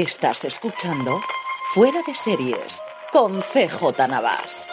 Estás escuchando Fuera de Series con CJ Navas.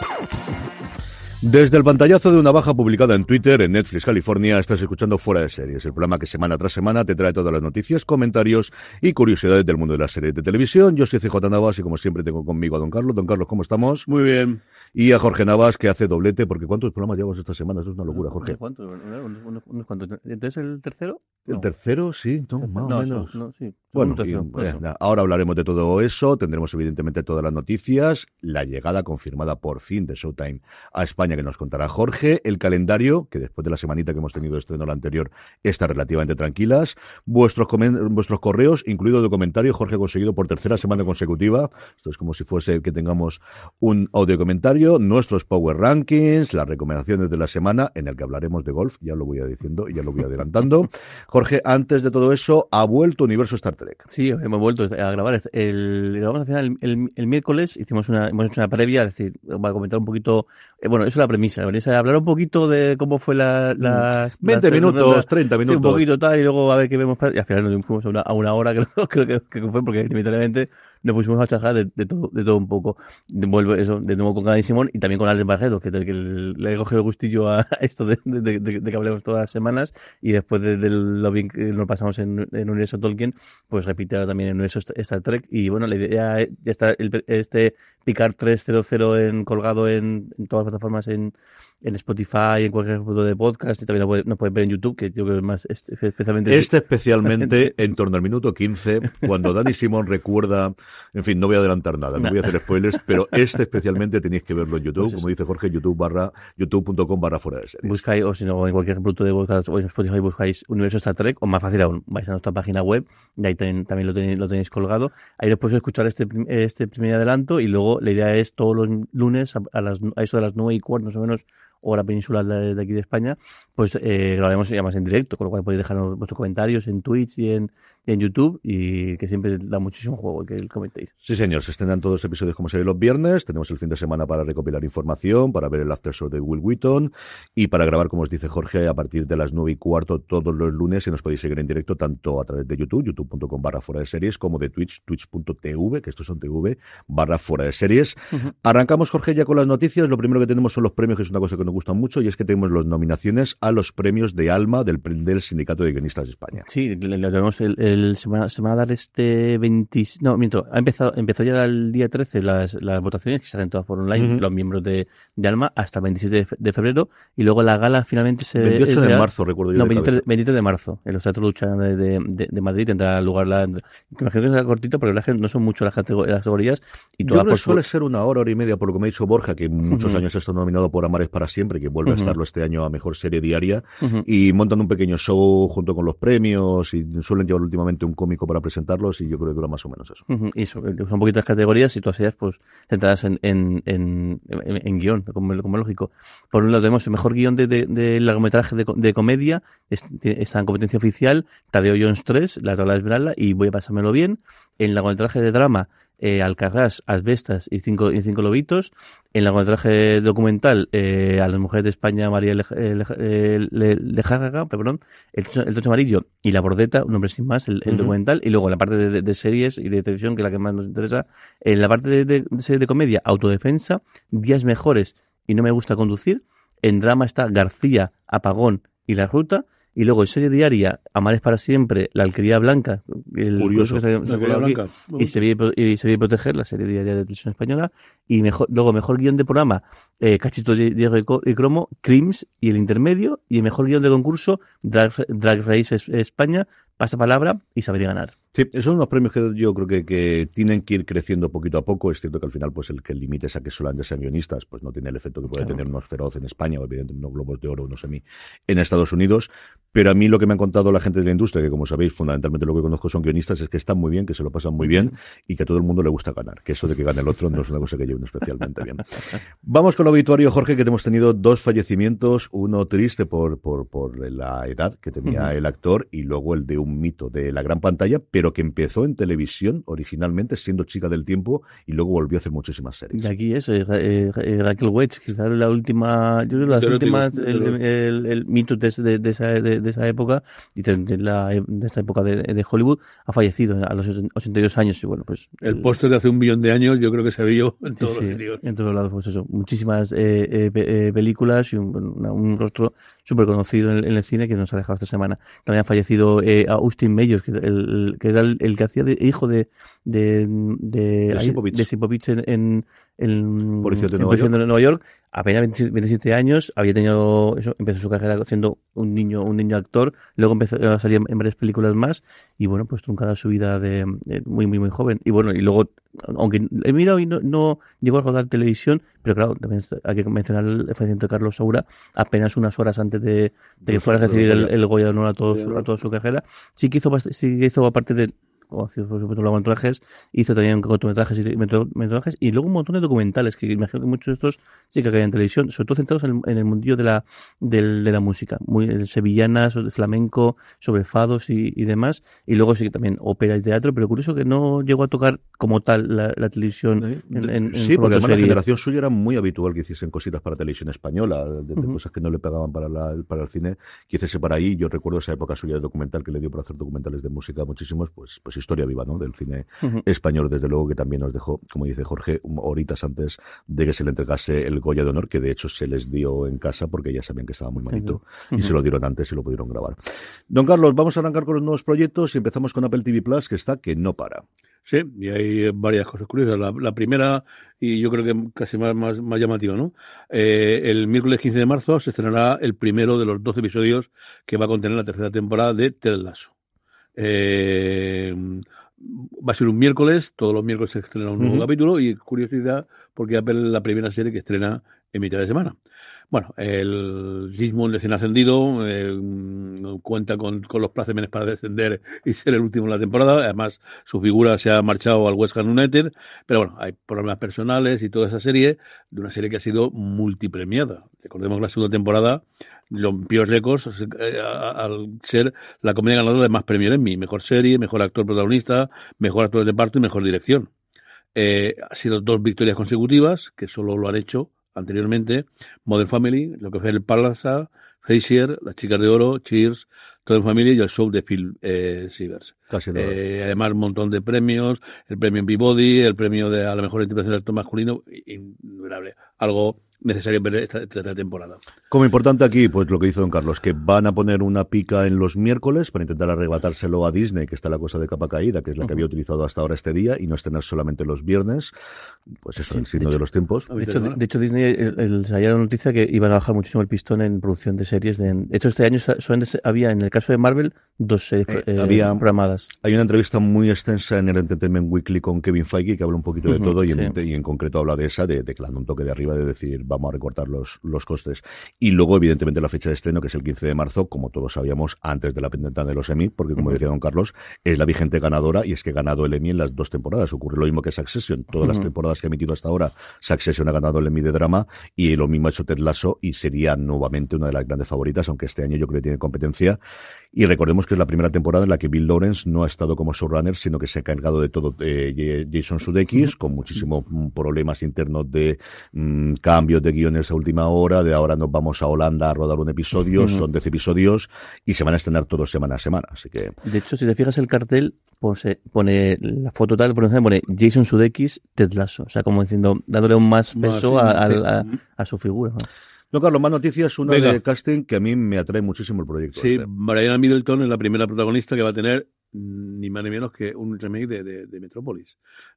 Desde el pantallazo de una baja publicada en Twitter, en Netflix, California, estás escuchando Fuera de Series, el programa que semana tras semana te trae todas las noticias, comentarios y curiosidades del mundo de las series de televisión. Yo soy CJ Navas y como siempre tengo conmigo a Don Carlos. Don Carlos, ¿cómo estamos? Muy bien. Y a Jorge Navas, que hace doblete, porque ¿cuántos programas llevamos esta semana? Eso es una locura, Jorge. ¿Cuántos? Unos, cuantos. ¿Entonces el tercero? El tercero, sí, no, más o No, menos. no, sí. Bueno, y, eh, ahora hablaremos de todo eso, tendremos evidentemente todas las noticias, la llegada confirmada por fin de Showtime a España que nos contará Jorge, el calendario, que después de la semanita que hemos tenido de estreno la anterior, está relativamente tranquilas, vuestros, vuestros correos, incluido de comentario, Jorge ha conseguido por tercera semana consecutiva, esto es como si fuese que tengamos un audio comentario, nuestros Power Rankings, las recomendaciones de la semana, en el que hablaremos de golf, ya lo voy a diciendo y ya lo voy adelantando. Jorge, antes de todo eso, ha vuelto Universo Star Trek. Sí, hemos vuelto a grabar. El, grabamos al final el, el- el miércoles, hicimos una, hemos hecho una previa, es decir, para comentar un poquito, eh, bueno, eso es la premisa, de hablar un poquito de cómo fue la, las... 20 las- minutos, las- 30 Sí, un minutos. poquito tal, y luego a ver qué vemos. Y al final nos fuimos a una, a una hora, creo, creo que, que fue, porque inevitablemente nos pusimos a charlar de, de todo, de todo un poco. De, vuelvo eso, de nuevo con Gadi Simón y también con Alex Barredo, que, que le he cogido gustillo a esto de, de, de- que hablemos todas las semanas. Y después de, de lo bien que nos pasamos en, en Universo Tolkien, pues repite ahora también en Universo Star- Trek. Y bueno, la idea ya está el- este Picard 300 en, colgado en, en todas las plataformas en, en Spotify, en cualquier punto de podcast, y también nos pueden ver en YouTube, que yo creo que más especialmente. Este especialmente en torno al minuto 15, cuando Dani Simón recuerda, en fin, no voy a adelantar nada, no voy a hacer spoilers, pero este especialmente tenéis que verlo en YouTube, Pues eso. como dice Jorge, YouTube barra, youtube.com barra fuera de series. Buscáis, o si no, en cualquier punto de podcast o en Spotify buscáis Universo Star Trek, o más fácil aún, vais a nuestra página web, y ahí también, también lo, tenéis, lo tenéis colgado. Ahí os podéis escuchar este, este primer adelanto, y luego la idea es todos los lunes, a, a las, a eso de las nueve y cuarto, más o menos, hora peninsular de, de aquí de España, pues eh, grabaremos ya más en directo, con lo cual podéis dejarnos vuestros comentarios en Twitch y en, y en YouTube, y que siempre da muchísimo juego que comentéis. Sí, señor, se estrenan todos los episodios como se ve los viernes, tenemos el fin de semana para recopilar información, para ver el after show de Will Wheaton y para grabar, como os dice Jorge, a partir de las nueve y cuarto todos los lunes y nos podéis seguir en directo tanto a través de YouTube, youtube.com barra fuera de series, como de Twitch, twitch.tv, que estos son TV, barra fuera de series. Arrancamos, Jorge, ya con las noticias. Lo primero que tenemos son los premios, que es una cosa que nos gusta mucho, y es que tenemos las nominaciones a los premios de Alma del, del Sindicato de Guionistas de España. Sí, le tenemos el, el- se, va, se va a dar este 20, no, miento, ha empezado, empezó ya el día 13 las, las votaciones que se hacen todas por online, Ujú. los miembros de, de Alma, hasta el 27 de, fe- de febrero, y luego la gala finalmente se 28 es de marzo, recuerdo yo. No, de 23, cabeza. 23 de marzo, en los teatros Lucha de, de, de- Madrid tendrá lugar la. Imagino que será cortito, porque la gente- no son mucho las, catego- las categorías y todas por que su- suele ser una hora, hora y media, por lo que me ha dicho Borja, que muchos Ujú. años ha estado nominado por Amares para siempre, que vuelve a estarlo este año a mejor serie diaria, y montan un pequeño show junto con los premios, y suelen llevar últimamente un cómico para presentarlos, y yo creo que dura más o menos eso. Y eso, son poquitas categorías y todas ellas pues centradas en, en, en, guion, como, como es lógico. Por un lado tenemos el mejor guion de, de, de largometraje de, de comedia, es- está en competencia oficial, Tadeo Jones 3, La tabla de Esmeralda, y voy a pasármelo bien. En largometraje de drama, eh, Alcarrás, Asbestas y cinco, y cinco lobitos. En largometraje documental, eh, a las mujeres de España, María eh, eh, Le- Lejarga, perdón, el, el Tocho Amarillo y La Bordeta, un nombre sin más, el, el documental. Y luego la parte de, de- de series y de televisión, que es la que más nos interesa, en la parte de, de, de series de comedia, Autodefensa, Días Mejores y No Me Gusta Conducir. En drama está García, Apagón y La Ruta. Y luego en serie diaria, Amares para siempre, La Alquería Blanca. El Curioso. que se- se La ocurrió Alquería aquí, Blanca. y se vive, y se vive proteger la serie diaria de televisión española y mejor luego mejor guion de programa eh, Cachito de- Diego y Cromo Crims y el intermedio y el mejor guion de concurso Drag, Drag Race Es- España Pasa Palabra y Saber y Ganar Sí, esos son unos premios que yo creo que, que, tienen que ir creciendo poquito a poco. Es cierto que al final, pues el que el límite es a que solamente sean guionistas, pues no tiene el efecto que puede claro. tener unos feroz en España o evidentemente unos globos de oro, unos semi en Estados Unidos. Pero a mí lo que me han contado la gente de la industria, que como sabéis, fundamentalmente lo que conozco son guionistas, es que están muy bien, que se lo pasan muy bien y que a todo el mundo le gusta ganar. Que eso de que gane el otro no es una cosa que lleven especialmente bien. Vamos con lo obituario, Jorge, que hemos tenido dos fallecimientos, uno triste por, por, por la edad que tenía uh -huh. el actor y luego el de un mito de la gran pantalla, pero que empezó en televisión originalmente siendo chica del tiempo y luego volvió a hacer muchísimas series. Y aquí es eh, eh, Raquel Welch, quizás la última, yo creo las últimas, el, mito de, de, de esa, de, de esa época y de, la, de esta época de, de Hollywood ha fallecido a los 82 años y bueno, pues El póster de hace un millón de años yo creo que se vio en todos sí, los sitios. en todos lados, pues eso, muchísimas eh, eh, eh, películas y un rostro súper conocido en, el- en el cine que nos ha dejado esta semana. También ha fallecido eh, Austin Mayors, que, el, que era el, el que hacía de hijo de de, de, De Sipovich. de Sipovich en, en, en, Policía de en Nueva Policía York. de Nueva York. Apenas 27, 27 años, había tenido eso, empezó su carrera siendo un niño, un niño actor, luego empezó a salir en varias películas más y bueno, pues truncada su vida de muy, muy, muy joven. Y bueno, y luego, aunque he mirado y no, no llegó a rodar televisión, pero claro, también hay que mencionar el fallecimiento de Carlos Saura apenas unas horas antes de, de que fuera a recibir el, Goya. el Goya de Honor a, todo su, a toda su carrera. Sí que hizo, sí que hizo aparte de como hacía, por supuesto, largometrajes, hizo también cortometrajes y metrajes y luego un montón de documentales que imagino que muchos de estos sí que caían en televisión, sobre todo centrados en, el- en el mundillo de la, del- de la música, muy sevillanas, flamenco, sobre fados y, y demás, y luego sí que también ópera y teatro, pero curioso que no llegó a tocar como tal la, la televisión en, en- en sí, porque la generación suya era muy habitual que hiciesen cositas para televisión española, de, cosas que no le pegaban para, la, para el cine, que hiciese para ahí. Yo recuerdo esa época suya de documental que le dio para hacer documentales de música muchísimos, pues, pues historia viva, ¿no? Del cine español, desde luego, que también nos dejó, como dice Jorge, un- horitas antes de que se le entregase el Goya de Honor, que de hecho se les dio en casa porque ya sabían que estaba muy malito y se lo dieron antes y lo pudieron grabar. Don Carlos, vamos a arrancar con los nuevos proyectos y empezamos con Apple TV Plus, que está que no para. Sí, y hay varias cosas curiosas. La, la primera, y yo creo que casi más, más, más llamativa, ¿no? Eh, el miércoles 15 de marzo se estrenará el primero de los 12 episodios que va a contener la tercera temporada de Ted Lasso. Eh, va a ser un miércoles, todos los miércoles se estrena un nuevo capítulo y curiosidad porque Apple es la primera serie que estrena en mitad de semana. Bueno, el Gismond recién ascendido eh, cuenta con, con los plácemes para descender y ser el último en la temporada. Además, su figura se ha marchado al West Ham United. Pero bueno, hay problemas personales y toda esa serie, de una serie que ha sido multipremiada. Recordemos que la segunda temporada rompió récords eh, al ser la comedia ganadora de más premios Emmy. Mejor serie, mejor actor protagonista, mejor actor de reparto y mejor dirección. Eh, ha sido dos victorias consecutivas, que solo lo han hecho anteriormente. Modern Family, lo que fue el Palace, Frasier, Las Chicas de Oro, Cheers, Modern Family y el show de Phil eh, Sivers. Casi nada. Eh, además, un montón de premios, el premio en Peabody, el premio de a la mejor interpretación del actor masculino, innumerables. Algo necesario ver esta, esta temporada. Como importante aquí, pues lo que hizo don Carlos, que van a poner una pica en los miércoles para intentar arrebatárselo a Disney, que está la cosa de capa caída, que es la que había utilizado hasta ahora este día, y no estrenar solamente los viernes. Pues eso, Sí, el signo de de, los tiempos. De hecho, de, de hecho, Disney el, el, salió la noticia que iban a bajar muchísimo el pistón en producción de series. De, de hecho, este año solamente había, en el caso de Marvel, dos series Eh, eh, había- programadas. Hay una entrevista muy extensa en el Entertainment Weekly con Kevin Feige que habla un poquito de todo y, sí. en, y en concreto habla de esa, de declarando un toque de arriba de decir vamos a recortar los, los costes. Y luego, evidentemente, la fecha de estreno, que es el 15 de marzo, como todos sabíamos, antes de la pendiente de los Emmy, porque como decía don Carlos, es la vigente ganadora y es que ha ganado el Emmy en las dos temporadas. Ocurre lo mismo que Succession. Todas las temporadas que ha emitido hasta ahora, Succession ha ganado el Emmy de drama y lo mismo ha hecho Ted Lasso y sería nuevamente una de las grandes favoritas, aunque este año yo creo que tiene competencia. Y recordemos que es la primera temporada en la que Bill Lawrence no ha estado como showrunner, sino que se ha encargado de todo eh, Jason Sudeikis, con muchísimos mm, problemas internos de mm, cambios de guiones a última hora, de ahora nos vamos a Holanda a rodar un episodio, Ujú. son 10 episodios y se van a estrenar todos semana a semana. Así que De hecho, si te fijas el cartel, pone, pone la foto tal, por ejemplo, pone Jason Sudeikis, Ted Lasso. O sea, como diciendo, dándole un más Más, peso sí, a, a- a- a su figura. ¿no? No, Carlos, más noticias. Una Venga. de casting que a mí me atrae muchísimo el proyecto. Sí, este. Brianna Middleton es la primera protagonista que va a tener ni más ni menos que un remake de, de, de Metrópolis,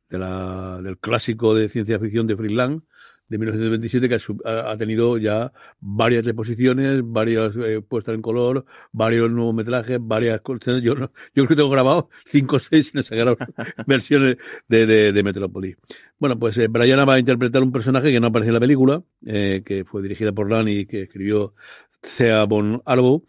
de la, del clásico de ciencia ficción de Freeland de 1927 que ha, ha tenido ya varias reposiciones, varias eh, puestas en color, varios nuevos metrajes, varias yo, yo creo que tengo grabado cinco o seis sin sacar versiones de, de, de, Metrópolis. Bueno, pues eh, Brianna va a interpretar un personaje que no aparece en la película, eh, que fue dirigida por Lani y que escribió Thea von Arbo,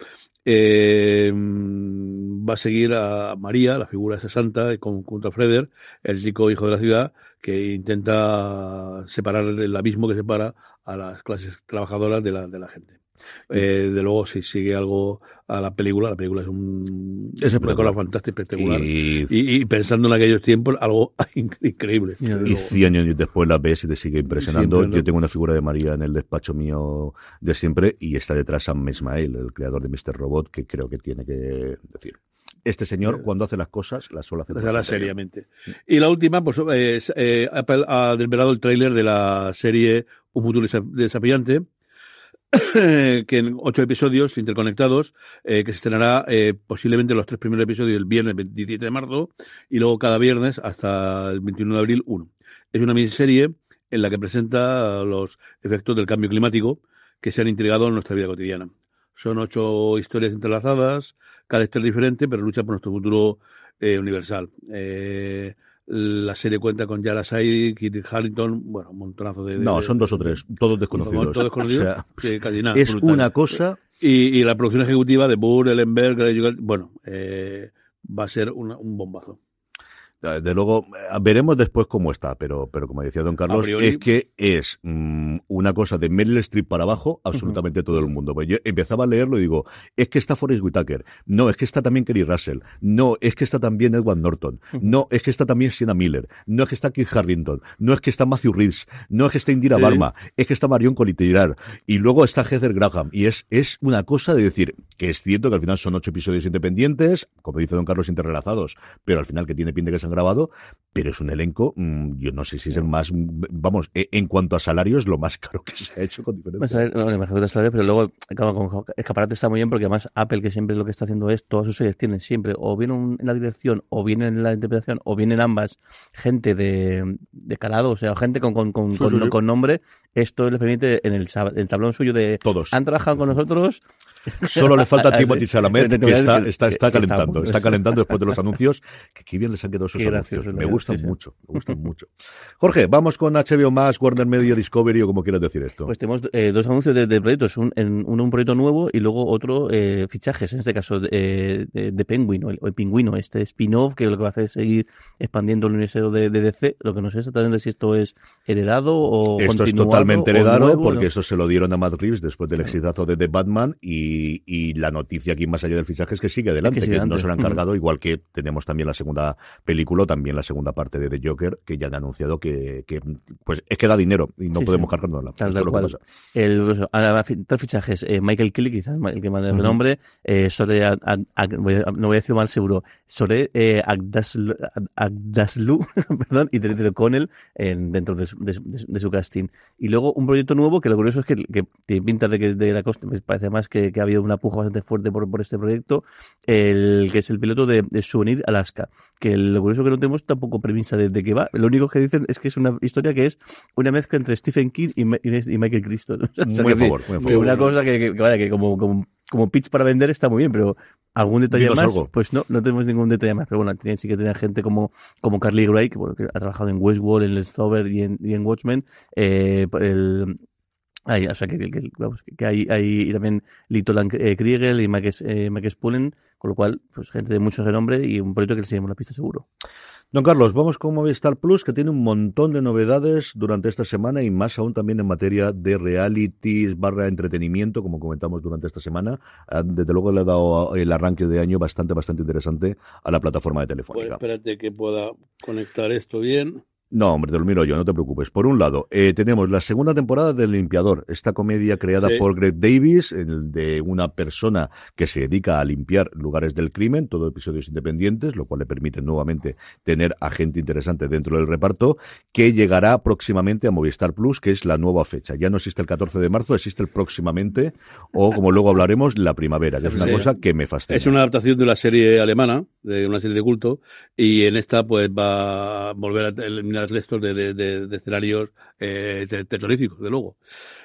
eh, va a seguir a María, la figura de esa santa, con, junto a Freder, el chico hijo de la ciudad, que intenta separar el abismo que separa a las clases trabajadoras de la, de la gente. Eh, de luego, si sigue algo a la película, la película es un, una cosa fantástica, espectacular. Y, y, y, pensando en aquellos tiempos, algo increíble. Y 100 años después la ves y te sigue impresionando. Siempre, ¿no? Yo tengo una figura de María en el despacho mío de siempre y está detrás Sam Ismail, el creador de Mr. Robot, que creo que tiene que decir este señor cuando hace las cosas las suele hacer las seriamente y la última pues es, eh, Apple ha desvelado el tráiler de la serie Un futuro desafiante que en ocho episodios interconectados, eh, que se estrenará eh, posiblemente los tres primeros episodios el viernes 27 de marzo y luego cada viernes hasta el 21 de abril uno. Es una miniserie en la que presenta los efectos del cambio climático que se han integrado en nuestra vida cotidiana. Son ocho historias entrelazadas, cada historia diferente, pero lucha por nuestro futuro eh, universal. Eh, la serie cuenta con Yara Said, Kit Harrington, bueno, un montonazo de, de, No, son dos o tres, todos desconocidos. Todos desconocidos. O sea, sí, casi nada, es brutal. una cosa. Y, y, la producción ejecutiva de Burr, Ellenberg, bueno, eh, va a ser una, un bombazo. De luego, veremos después cómo está, pero, pero como decía don Carlos, es que es mmm, una cosa de Meryl Streep para abajo, absolutamente uh -huh. todo el mundo. Pues yo empezaba a leerlo y digo, es que está Forrest Whitaker, no, es que está también Kerry Russell, no, es que está también Edward Norton, uh -huh. no, es que está también Sienna Miller, no es que está Keith Harrington, no es que está Matthew Reeves, no es que está Indira sí. Barma, es que está Marion Cotillard, y luego está Heather Graham, y es, es una cosa de decir que es cierto que al final son ocho episodios independientes, como dice don Carlos, interrelazados, pero al final que tiene pinta que se grabado, pero es un elenco, mmm, yo no sé si es el más, vamos, en cuanto a salarios, lo más caro que se ha hecho con diferencia. No, no, no, salario, pero luego, con escaparate está muy bien porque además Apple, que siempre lo que está haciendo es, todas sus series tienen siempre, o bien en la dirección, o bien en la interpretación, o bien en ambas, gente de, de calado, o sea, gente con, con, con, sí, con, sí. con nombre, esto les permite en el, el tablón suyo de, Todos. han trabajado con nosotros, Solo le falta Timothy Chalamet, que está, está, está calentando, está calentando después de los anuncios. Que qué bien les han quedado esos anuncios. Me gustan sí, mucho, me gustan mucho. Jorge, vamos con HBO más, Warner Media Discovery o como quieras decir esto. Pues tenemos eh, dos anuncios de, de proyectos, un, en, uno un proyecto nuevo y luego otro eh, fichajes, en este caso de, de, de Penguin o el, Pingüino, este spin-off que lo que va a hacer es seguir expandiendo el universo de, de DC, lo que no sé exactamente si esto es heredado o Esto es totalmente heredado nuevo, porque ¿no? eso se lo dieron a Matt Reeves después del exitazo de The Batman y, y, la noticia aquí más allá del fichaje es que sigue adelante, es que, que no se lo han cargado, mm. igual que tenemos también la segunda película, también la segunda parte de The Joker, que ya han anunciado que, que pues es que da dinero y no sí, podemos sí. cargarnos Tal, tal cual. El, ahora, tres fichajes, eh, Michael Kelly, quizás el que manda el uh -huh. nombre, eh, Ag, no voy a decir mal seguro, Sore eh, Agdaslu, Agdaslu perdón, y Terry O'Connell en, dentro de su, de, de, de, su casting. Y luego un proyecto nuevo que lo curioso es que, que tiene pinta de que de la costa, me parece más que, que ha habido una puja bastante fuerte por, por este proyecto, el que es el piloto de, de Souvenir Alaska, que lo curioso que no tenemos tampoco premisa de, de qué va, lo único que dicen es que es una historia que es una mezcla entre Stephen King y, Michael Crichton. O sea, muy a favor, muy a favor. Una cosa que, que, que, vale, que como, como como pitch para vender está muy bien, pero algún detalle más, algo. pues no, no tenemos ningún detalle más. Pero bueno, sí que tener gente como, como Carly Gray, que, bueno, que ha trabajado en Westworld, en Let's Over y en, y en Watchmen. Eh, el, hay, o sea, que, que, vamos, que hay, hay también Lito eh, Kriegel y Mike, eh, Mike Spullen, con lo cual, pues gente de mucho renombre y un proyecto que le seguimos la pista seguro. Don Carlos, vamos con Movistar Plus, que tiene un montón de novedades durante esta semana y más aún también en materia de realities barra entretenimiento, como comentamos durante esta semana. Ah, desde luego le ha dado el arranque de año bastante, bastante interesante a la plataforma de Telefónica. Pues espérate que pueda conectar esto bien. No, hombre, te lo miro yo, no te preocupes. Por un lado, eh, tenemos la segunda temporada del Limpiador, esta comedia creada Sí. por Greg Davis, el de una persona que se dedica a limpiar lugares del crimen, todo episodios independientes, lo cual le permite nuevamente tener a gente interesante dentro del reparto, que llegará próximamente a Movistar Plus, que es la nueva fecha. Ya no existe el 14 de marzo, existe el próximamente, o como luego hablaremos, la primavera, que es una Sí. cosa que me fascina. Es una adaptación de una serie alemana, de una serie de culto, y en esta pues va a volver a eliminar restos de, de, escenarios eh, te- terroríficos, de luego.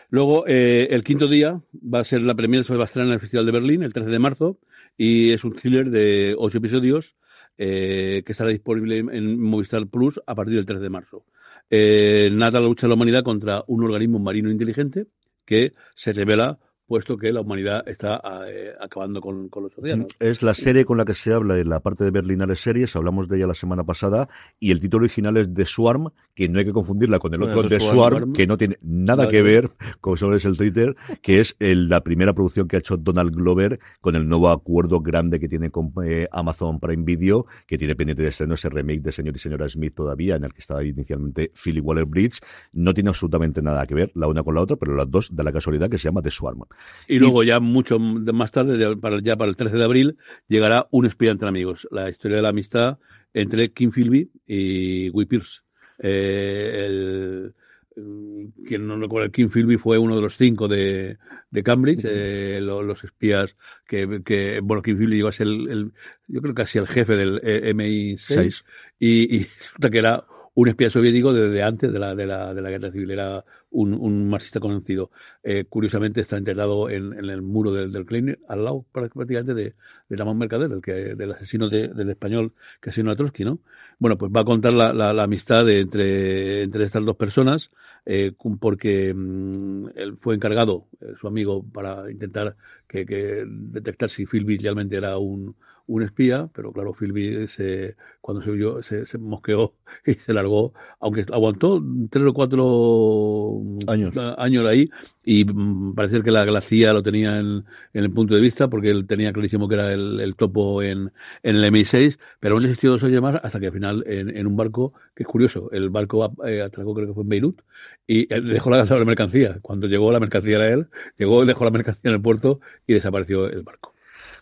Luego, eh, el quinto día va a ser la premiere, se va a estrenar en el Festival de Berlín, el 13 de marzo, y es un thriller de ocho episodios eh, que estará disponible en Movistar Plus a partir del 13 de marzo. Eh, nada la lucha de la humanidad contra un organismo marino inteligente que se revela puesto que la humanidad está eh, acabando con, con los océanos. Es la serie con la que se habla en la parte de Berlinales Series, hablamos de ella la semana pasada, y el título original es The Swarm, que no hay que confundirla con el otro The Swarm, que no tiene nada que ver, como solo es el Twitter, que es el- la primera producción que ha hecho Donald Glover con el nuevo acuerdo grande que tiene con eh, Amazon Prime Video, que tiene pendiente de estreno ese remake de Señor y Señora Smith todavía, en el que estaba inicialmente Philly Waller-Bridge. No tiene absolutamente nada que ver la una con la otra, pero las dos da la casualidad que se llama The Swarm. Y luego ya mucho más tarde, ya para, el 13 de abril, llegará Un espía entre amigos, la historia de la amistad entre Kim Philby y Guy Pearce. Eh, el, mm, quien no recuerda, Kim Philby fue uno de los cinco de, de Cambridge, eh, lo- los espías que, que, bueno, Kim Philby llegó a ser el, el- yo creo casi el jefe del eh, MI6 Seis. y, y resulta que era un espía soviético desde antes de la, de la, de la guerra civil, era un, un marxista conocido. Eh, curiosamente está enterrado en, en el muro del, del Kremlin, al lado prácticamente de, de Ramón Mercader, del, que, del asesino de- del español que asesinó a Trotsky, ¿no? Bueno, pues va a contar la, la, amistad entre, entre estas dos personas, eh, porque mm, él fue encargado, eh, su amigo, para intentar que, que detectar si Philby realmente era un, un espía, pero claro, Philby se, cuando se vio, se, se mosqueó y se largó, aunque aguantó tres o cuatro Años. años ahí, y mm, parece que la, la CIA lo tenía en, en el punto de vista, porque él tenía clarísimo que era el, el topo en, en el MI6, pero aún existió dos años más hasta que al final en, en un barco, que es curioso, el barco eh, atracó creo que fue en Beirut, y él dejó la, la mercancía. Cuando llegó la mercancía era él, llegó, dejó la mercancía en el puerto y desapareció el barco.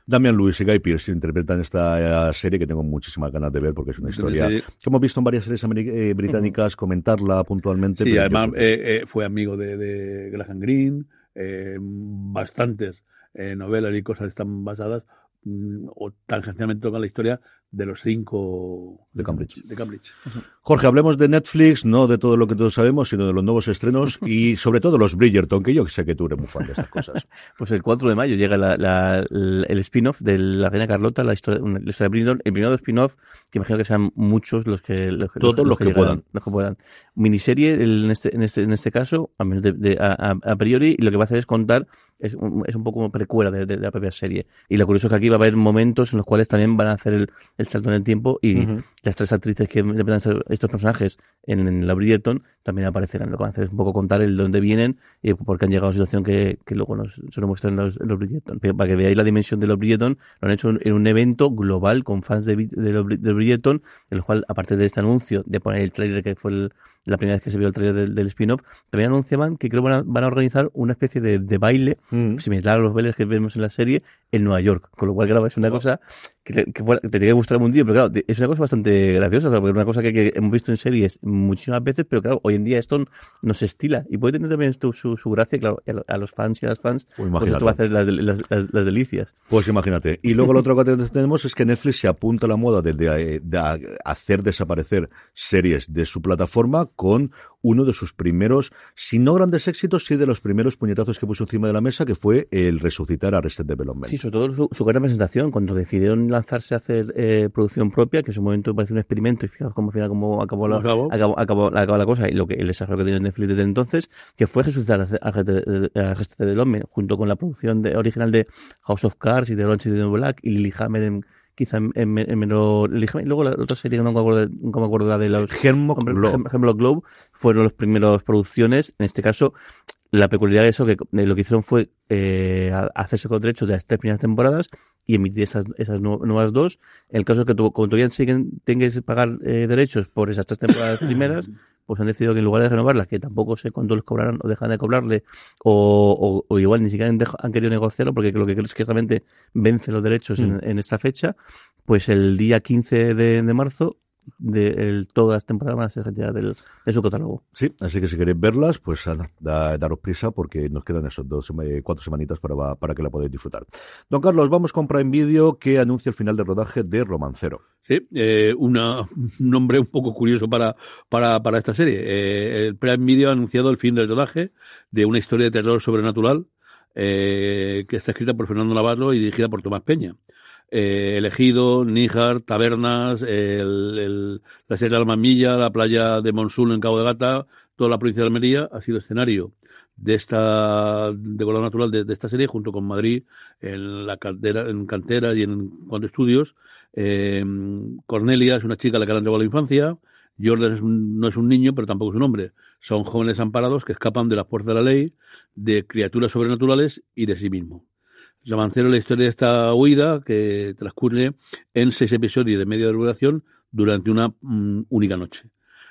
Damian Lewis y Guy Pearce interpretan esta eh, serie que tengo muchísimas ganas de ver porque es una historia Sí. que hemos visto en varias series eh, británicas comentarla puntualmente. Sí, yo además que- eh, eh, fue amigo de, de Graham Greene, eh, bastantes eh, novelas y cosas están basadas o tangencialmente tocan la historia de los cinco De Cambridge. De Cambridge. Jorge, hablemos de Netflix, no de todo lo que todos sabemos, sino de los nuevos estrenos y sobre todo los Bridgerton, que yo sé que tú eres muy fan de estas cosas. Pues el 4 de mayo llega la- la- el spin-off de la reina Carlota, la historia, una- la historia de Bridgerton, el primero spin-off, que imagino que sean muchos los que los, Todos los que llegarán, puedan. los que puedan. Miniserie el- en este en este en este caso, a, menos de- de- a, a- a priori, y lo que va a hacer es contar es un, es un poco como precuela de, de- de la propia serie. Y lo curioso es que aquí va a haber momentos en los cuales también van a hacer el, el salto en el tiempo y Ujú. las tres actrices que interpretan estos personajes en, en la Bridgerton también aparecerán. Lo que van a hacer es un poco contar el de dónde vienen y por qué han llegado a la situación que, que luego nos, se nos muestra en los, en los Bridgerton. Para que veáis la dimensión de los Bridgerton, lo han hecho en un evento global con fans de, de los de Bridgerton, en el cual, aparte de este anuncio, de poner el trailer que fue el- la primera vez que se vio el trailer del, del spin-off, también anunciaban que creo van a, van a organizar una especie de, de baile Mm. similar a los bailes que vemos en la serie en Nueva York. Con lo cual, claro, es una cosa que te, que tiene que gustar un día, pero claro, es una cosa bastante graciosa, porque es una cosa que, que hemos visto en series muchísimas veces, pero claro, hoy en día esto no se estila y puede tener también su, su gracia, claro, a, lo- a los fans y a las fans, Pues pues esto va a hacer las, las, las- las delicias. Pues imagínate. Y luego lo otro que tenemos es que Netflix se apunta a la moda de, de- de hacer desaparecer series de su plataforma con uno de sus primeros, si no grandes éxitos, sí de los primeros puñetazos que puso encima de la mesa, que fue el resucitar a Arrested Development. Sí, sobre todo su, su gran presentación, cuando decidieron lanzarse a hacer eh, producción propia, que en su momento pareció un experimento, y fijaos cómo, al final, cómo acabó, la, Acabó. acabó, acabó- acabó la cosa, y lo que el desarrollo que tiene Netflix desde entonces, que fue resucitar a Arrested Development, junto con la producción de- original de House of Cards y de Orange is the New Black, y Lily Hammer en, quizá en, en, en menor... Y luego la otra serie que no me acuerdo, nunca me acuerdo la de los... Hemlock Globe fueron las primeras producciones, en este caso la peculiaridad de eso, que lo que hicieron fue eh, hacerse con derechos de las tres primeras temporadas y emitir esas, esas nuevas dos. En el caso de que tu, como todavía siguen, tengas que pagar eh, derechos por esas tres temporadas primeras, pues han decidido que en lugar de renovarlas, que tampoco sé cuánto les cobrarán o dejan de cobrarle, o, o, igual ni siquiera han, han, querido negociarlo, porque lo que creo es que realmente vence los derechos en, mm. en, esta fecha, pues el día 15 de, de marzo de el, todas las temporadas del, de su catálogo. Sí, así que si queréis verlas, pues da, daros prisa porque nos quedan esos dos, eh, cuatro semanitas para, para que la podáis disfrutar. Don Carlos, vamos con Prime Video que anuncia el final de rodaje de Romancero. Sí, eh, una, un nombre un poco curioso para, para, para esta serie. Eh, el Prime Video ha anunciado el fin del rodaje de una historia de terror sobrenatural eh, que está escrita por Fernando Navarro y dirigida por Tomás Peña eh, Elegido, Níjar, Tabernas, el, la Sierra de la Mamilla, la playa de Monsul en Cabo de Gata, toda la provincia de Almería ha sido escenario de esta de color natural de, de, esta serie junto con Madrid en la cantera en cantera y en cuanto estudios. Eh, Cornelia es una chica a la que le han llevado la infancia. Jordan es un, no es un niño pero tampoco es un hombre. Son jóvenes amparados que escapan de las puertas de la ley de criaturas sobrenaturales y de sí mismo Romancero la historia de esta huida que transcurre en seis episodios de media duración durante una mm, única noche.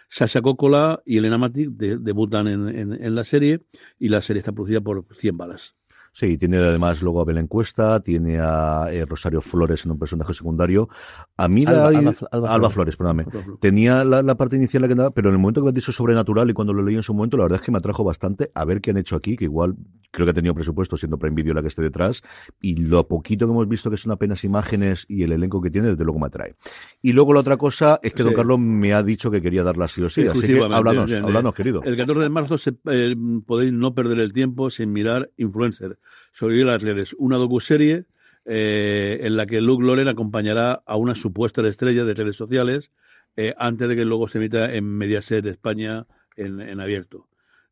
Sasha Coppola y Elena Matic de, debutan en, en, en, la serie y la serie está producida por 100 balas. Sí, tiene además luego a Belén Cuesta, tiene a eh, Rosario Flores en un personaje secundario. A mí Alba, la, Alba, Alba, Alba Flores, perdóname. Tenía la, la, parte inicial la que nada, pero en el momento que me has dicho sobrenatural y cuando lo leí en su momento, la verdad es que me atrajo bastante a ver qué han hecho aquí, que igual creo que ha tenido presupuesto siendo Prime Video la que esté detrás, y lo poquito que hemos visto que son apenas imágenes y el elenco que tiene, desde luego me atrae. Y luego la otra cosa es que sí. don Carlos me ha dicho que quería darla sí o sí, así que háblanos, háblanos, querido. El 14 de marzo se, eh, podéis no perder el tiempo sin mirar Influencer, sobre las redes, una docuserie eh, en la que Luke Loren acompañará a una supuesta estrella de redes sociales eh, antes de que luego se emita en Mediaset España en, en abierto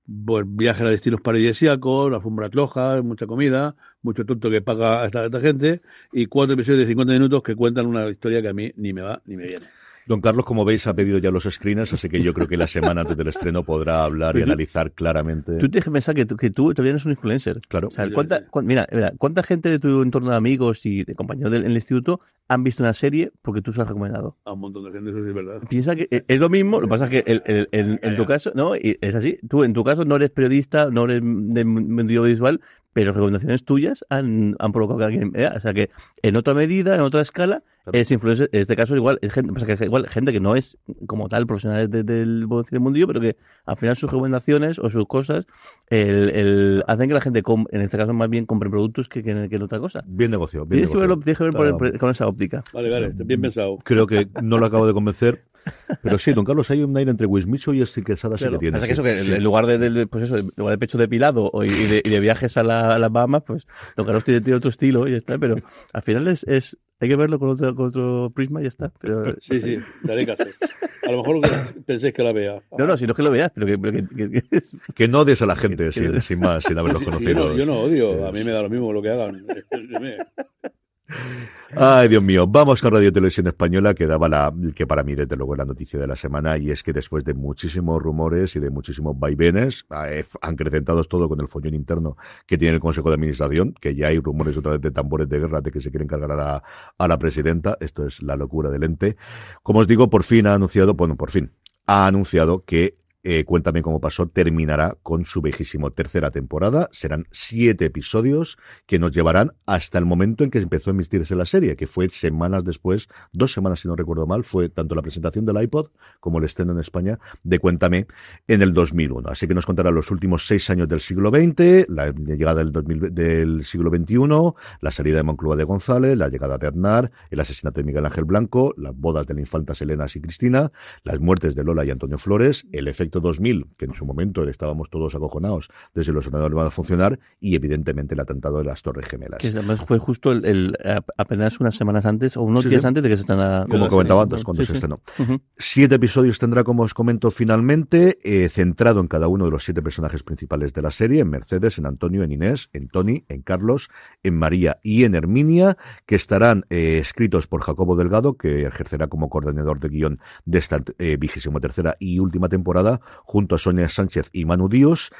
pues viaje a destinos paradisíacos, alfombras rojas, mucha comida, mucho tonto que paga a esta, a esta gente, y cuatro episodios de 50 minutos que cuentan una historia que a mí ni me va ni me viene. Don Carlos, como veis, ha pedido ya los screeners, así que yo creo que la semana antes del estreno podrá hablar y analizar claramente. Tú tienes que pensar que tú, que tú todavía eres un influencer. Claro. O sea, ¿cuánta, cu mira, mira, ¿cuánta gente de tu entorno de amigos y de compañeros del, instituto han visto una serie porque tú se has recomendado? A un montón de gente, eso sí es verdad. Piensa que es lo mismo, lo que pasa es que el, el, el, en tu caso, ¿no? Y es así. Tú, en tu caso, no eres periodista, no eres de medio visual, pero recomendaciones tuyas han, han provocado que alguien vea. O sea que en otra medida, en otra escala, claro. es influencer. En este caso, igual, es gente, que igual, gente que no es como tal profesionales de, del, del mundillo, pero que al final sus recomendaciones o sus cosas el, el, hacen que la gente, com, en este caso, más bien compre productos que, que, que en otra cosa. Bien negocio. Bien tienes, negocio. Que verlo, tienes que verlo claro. con esa óptica. Vale, vale, bien pensado. Creo que no lo acabo de convencer. Pero sí, don Carlos, hay un aire entre Wismicho y Steve Quesada claro. sí que tiene. Que eso, que sí. en lugar de, de, pues eso, en lugar de pecho depilado y de, y de viajes a, la, a, las Bahamas, pues don Carlos tiene, tiene, otro estilo y ya está. Pero al final es, es hay que verlo con otro, con otro prisma y ya está. Pero, sí, sí, daré caso. A lo mejor penséis que la vea. No, no, si no es que lo veas, pero que... Pero que, que, que, que, no odies a la gente, sin, sin, más, sin haberlos conocido. Sí, no, yo no odio, a mí me da lo mismo lo que hagan. Ay, Dios mío. Vamos con Radio Televisión Española, que daba la, que para mí, desde luego, es la noticia de la semana, y es que después de muchísimos rumores y de muchísimos vaivenes, eh, acrecentados todo con el follón interno que tiene el Consejo de Administración, que ya hay rumores otra vez de tambores de guerra de que se quieren cargar a la, a la presidenta. Esto es la locura del ente. Como os digo, por fin ha anunciado, bueno, por fin, ha anunciado que eh, Cuéntame cómo pasó terminará con su viejísimo tercera temporada. Serán siete episodios que nos llevarán hasta el momento en que empezó a emitirse la serie, que fue semanas después, dos semanas si no recuerdo mal, fue tanto la presentación del iPod como el estreno en España de Cuéntame en el 2001. Así que nos contará los últimos seis años del siglo XX, la llegada del, 2000, del siglo XXI, la salida de Moncloa de González, la llegada de Aznar, el asesinato de Miguel Ángel Blanco, las bodas de la infantas Helenas y Cristina, las muertes de Lola y Antonio Flores, el efecto 2000, que en su momento estábamos todos acojonados de si los ordenadores van a funcionar, y evidentemente el atentado de las Torres Gemelas. Que además fue justo el, el apenas unas semanas antes, o unos sí, días sí. antes de que se estrenara. Como comentaba antes, cuando sí, se estrenó. Uh -huh. Siete episodios tendrá, como os comento finalmente, eh, centrado en cada uno de los siete personajes principales de la serie, en Mercedes, en Antonio, en Inés, en Tony, en Carlos, en María y en Herminia, que estarán eh, escritos por Jacobo Delgado, que ejercerá como coordinador de guion de esta eh, vigésimo tercera y última temporada, junto a Sonia Sánchez y Manu Díos.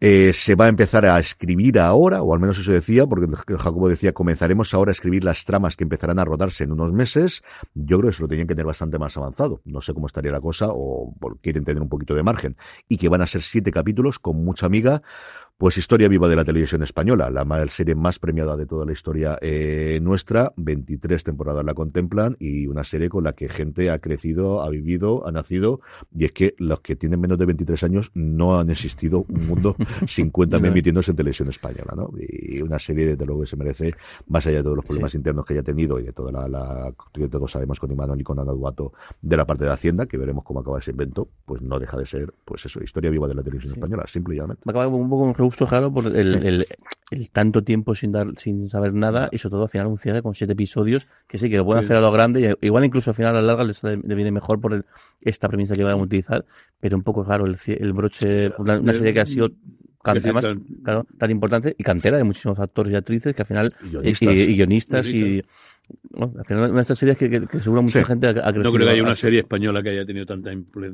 Eh, se va a empezar a escribir ahora, o al menos eso decía, porque Jacobo decía, comenzaremos ahora a escribir las tramas que empezarán a rodarse en unos meses. Yo creo que eso lo tenían que tener bastante más avanzado. No sé cómo estaría la cosa, o quieren tener un poquito de margen. Y que van a ser siete capítulos con mucha amiga pues historia viva de la televisión española, la serie más premiada de toda la historia eh, nuestra, 23 temporadas la contemplan y una serie con la que gente ha crecido, ha vivido, ha nacido. Y es que los que tienen menos de 23 años no han existido un mundo sin cuéntame emitiéndose en televisión española, ¿no? Y una serie desde luego que se merece, más allá de todos los problemas internos que haya tenido y de toda la, la que todos sabemos con Imanol y con Ana Duato de la parte de Hacienda, que veremos cómo acaba ese invento, pues no deja de ser, pues eso, historia viva de la televisión española, simple y llanamente. Me acaba un poco gusto, claro, por el, el, tanto tiempo sin dar sin saber nada y sobre todo al final un cierre con siete episodios que sí, que lo pueden hacer a lo grande y igual incluso al final a la larga le, viene mejor por esta premisa que van a utilizar, pero un poco claro, el, el broche, una, serie que ha sido además, claro, tan importante y cantera de muchísimos actores y actrices que al final y guionistas, y, bueno, al final, una de estas series que, que, seguro mucha gente ha, crecido. No creo que haya una serie española que haya tenido tanta,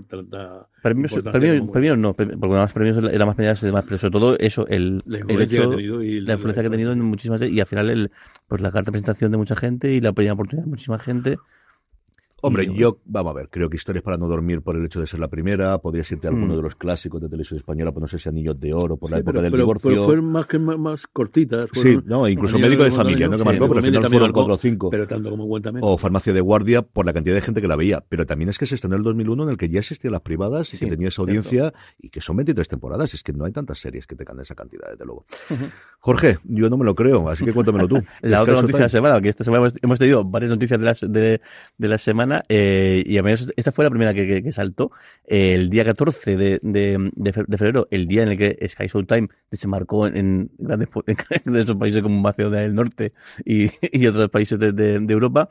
tanta premios, premios, premios, no, porque más premios era más medidas y demás, pero sobre todo eso, el, el hecho, y la, influencia que ha tenido en muchísimas y al final el, pues la carta de presentación de mucha gente y la primera oportunidad de muchísima gente Hombre, yo, vamos a ver, creo que Historias para no dormir por el hecho de ser la primera, podrías irte a alguno de los clásicos de televisión española, pues no sé si Anillos de Oro, por la época del divorcio. Pero fueron más que más, cortitas. sí, no, incluso Médico de Familia, ¿no? Que marcó, pero al final fueron cuatro o cinco. Pero tanto como O Farmacia de Guardia, por la cantidad de gente que la veía. Pero también es que se estrenó en el 2001 en el que ya existían las privadas y que tenía esa audiencia y que son 23 temporadas. Es que no hay tantas series que te de esa cantidad, desde luego. Jorge, yo no me lo creo, así que cuéntamelo tú. la otra noticia de la semana, que esta semana hemos, tenido varias noticias de la, de, de la semana, eh, y esta fue la primera que, que, saltó. el día 14 de, de, febrero, el día en el que Sky Showtime desembarcó en, grandes países como Macedonia del Norte y, y otros países de, de Europa,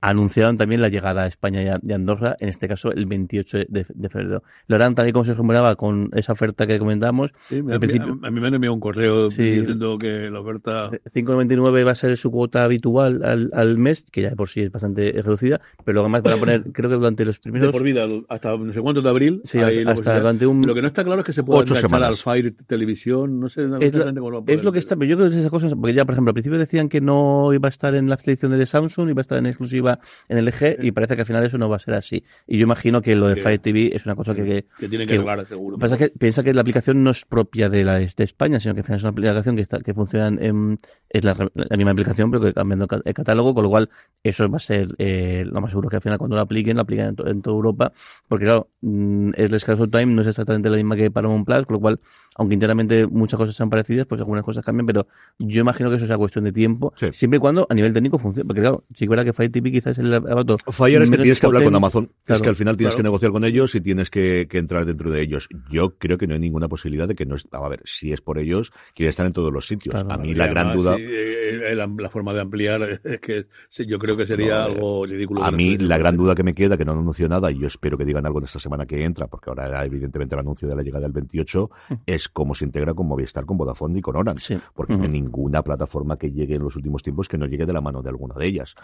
anunciaron también la llegada a España de Andorra, en este caso el 28 de, febrero. Lo harán tal y como se rumoraba con esa oferta que comentamos. Sí, a, principio, a, mí me han enviado un correo diciendo que la oferta... 5,99 va a ser su cuota habitual al, al, mes, que ya por sí es bastante reducida, pero luego además van a poner, creo que durante los primeros... por vida, hasta no sé cuánto de abril. Sí, hasta durante un... Lo que no está claro es que se pueda enganchar al Fire Televisión, no sé es, lo, es lo que está, pero yo creo que esas cosas, porque ya por ejemplo al principio decían que no iba a estar en la selección de Samsung, iba a estar en exclusiva en el eje y parece que al final eso no va a ser así. Y yo imagino que lo de Fire TV es una cosa que... Que, tiene que, hablar, seguro. Pasa que piensa que la aplicación no es propia de, la, de España, sino que al final es una aplicación que, está, que funciona en... Es la, misma aplicación, pero que cambiando el catálogo, con lo cual eso va a ser eh, lo más seguro que al final cuando lo apliquen, lo apliquen en, toda Europa, porque claro, mm, es el Scarce Time no es exactamente la misma que Paramount Plus, con lo cual, aunque internamente muchas cosas sean parecidas, pues algunas cosas cambian, pero yo imagino que eso sea cuestión de tiempo, siempre y cuando a nivel técnico funcione, porque claro, si es verdad que Fire TV quizás es el Fire es que tienes que hablar con Amazon. es que al final tienes que negociar con ellos y tienes que, entrar dentro de ellos. Yo creo que no hay ninguna posibilidad de que no a ver, si es por ellos, quiere estar en todos los sitios. a mí la gran duda. Eh, la, forma de ampliar es que yo creo que sería algo ridículo. A mí la gran duda que me queda, que no han anunciado nada, y yo espero que digan algo en esta semana que entra, porque ahora era evidentemente el anuncio de la llegada del 28, es cómo se integra con Movistar, con Vodafone y con Orange. Porque no hay ninguna plataforma que llegue en los últimos tiempos que no llegue de la mano de alguna de ellas.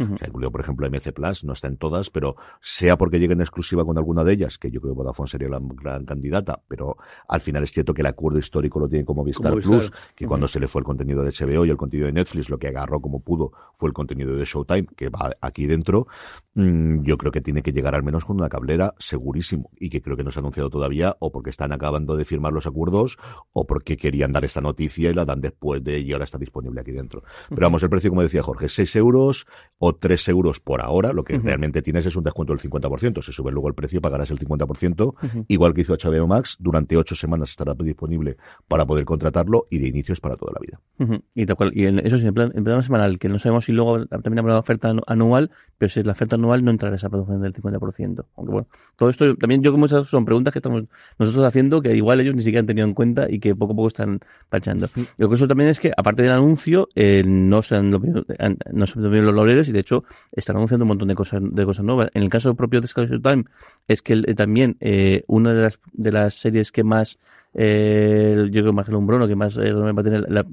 por ejemplo, MC Plus no está en todas, pero sea porque llegue en exclusiva con alguna de ellas, que yo creo que Vodafone sería la gran candidata, pero al final es cierto que el acuerdo histórico lo tiene como Movistar, Plus, que cuando se le fue el contenido de HBO y el contenido de Netflix, lo que agarró como pudo fue el contenido de Showtime, que va aquí dentro, mm, yo creo que tiene que llegar al menos con una cablera segurísimo, y que creo que no se ha anunciado todavía, o porque están acabando de firmar los acuerdos, o porque querían dar esta noticia y la dan después de y ahora está disponible aquí dentro. Pero vamos, el precio, como decía Jorge, 6 euros o 3 euros por ahora, lo que realmente tienes es un descuento del 50%. Se sube luego el precio, pagarás el 50%, igual que hizo HBO Max. Durante ocho semanas estará disponible para poder contratarlo y de inicio es para toda la vida. Y, tal cual, y en, eso sí, en plan, en plan semanal, que no sabemos si luego también habrá oferta anual, pero si es la oferta anual no entrará esa producción del 50%. Aunque bueno, todo esto también yo como son preguntas que estamos nosotros haciendo que igual ellos ni siquiera han tenido en cuenta y que poco a poco están parchando. Lo que eso también es que, aparte del anuncio, eh, no se han no se los laureles y de hecho están anunciando un montón de cosas, de cosas nuevas. En el caso propio de Sky Time, es que también eh, una de las, de las series que más eh, yo creo más que un Bruno, que más eh, va a tener la,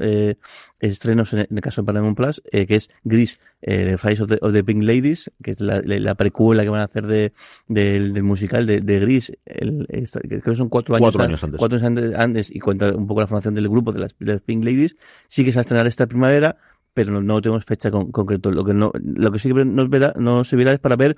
eh, estrenos en, el caso de Paramount Plus, eh, que es Gris, eh, Rise of the, of the, Pink Ladies, que es la, la, precuela que van a hacer de, del, del musical de, de Gris, el, creo que son cuatro años, cuatro años antes. Cuatro años antes y cuenta un poco la formación del grupo de las, de las Pink Ladies. Sí que se va a estrenar esta primavera, pero no, no tenemos fecha con, concreto. Lo que no, lo que sí que nos verá, no se verá es para ver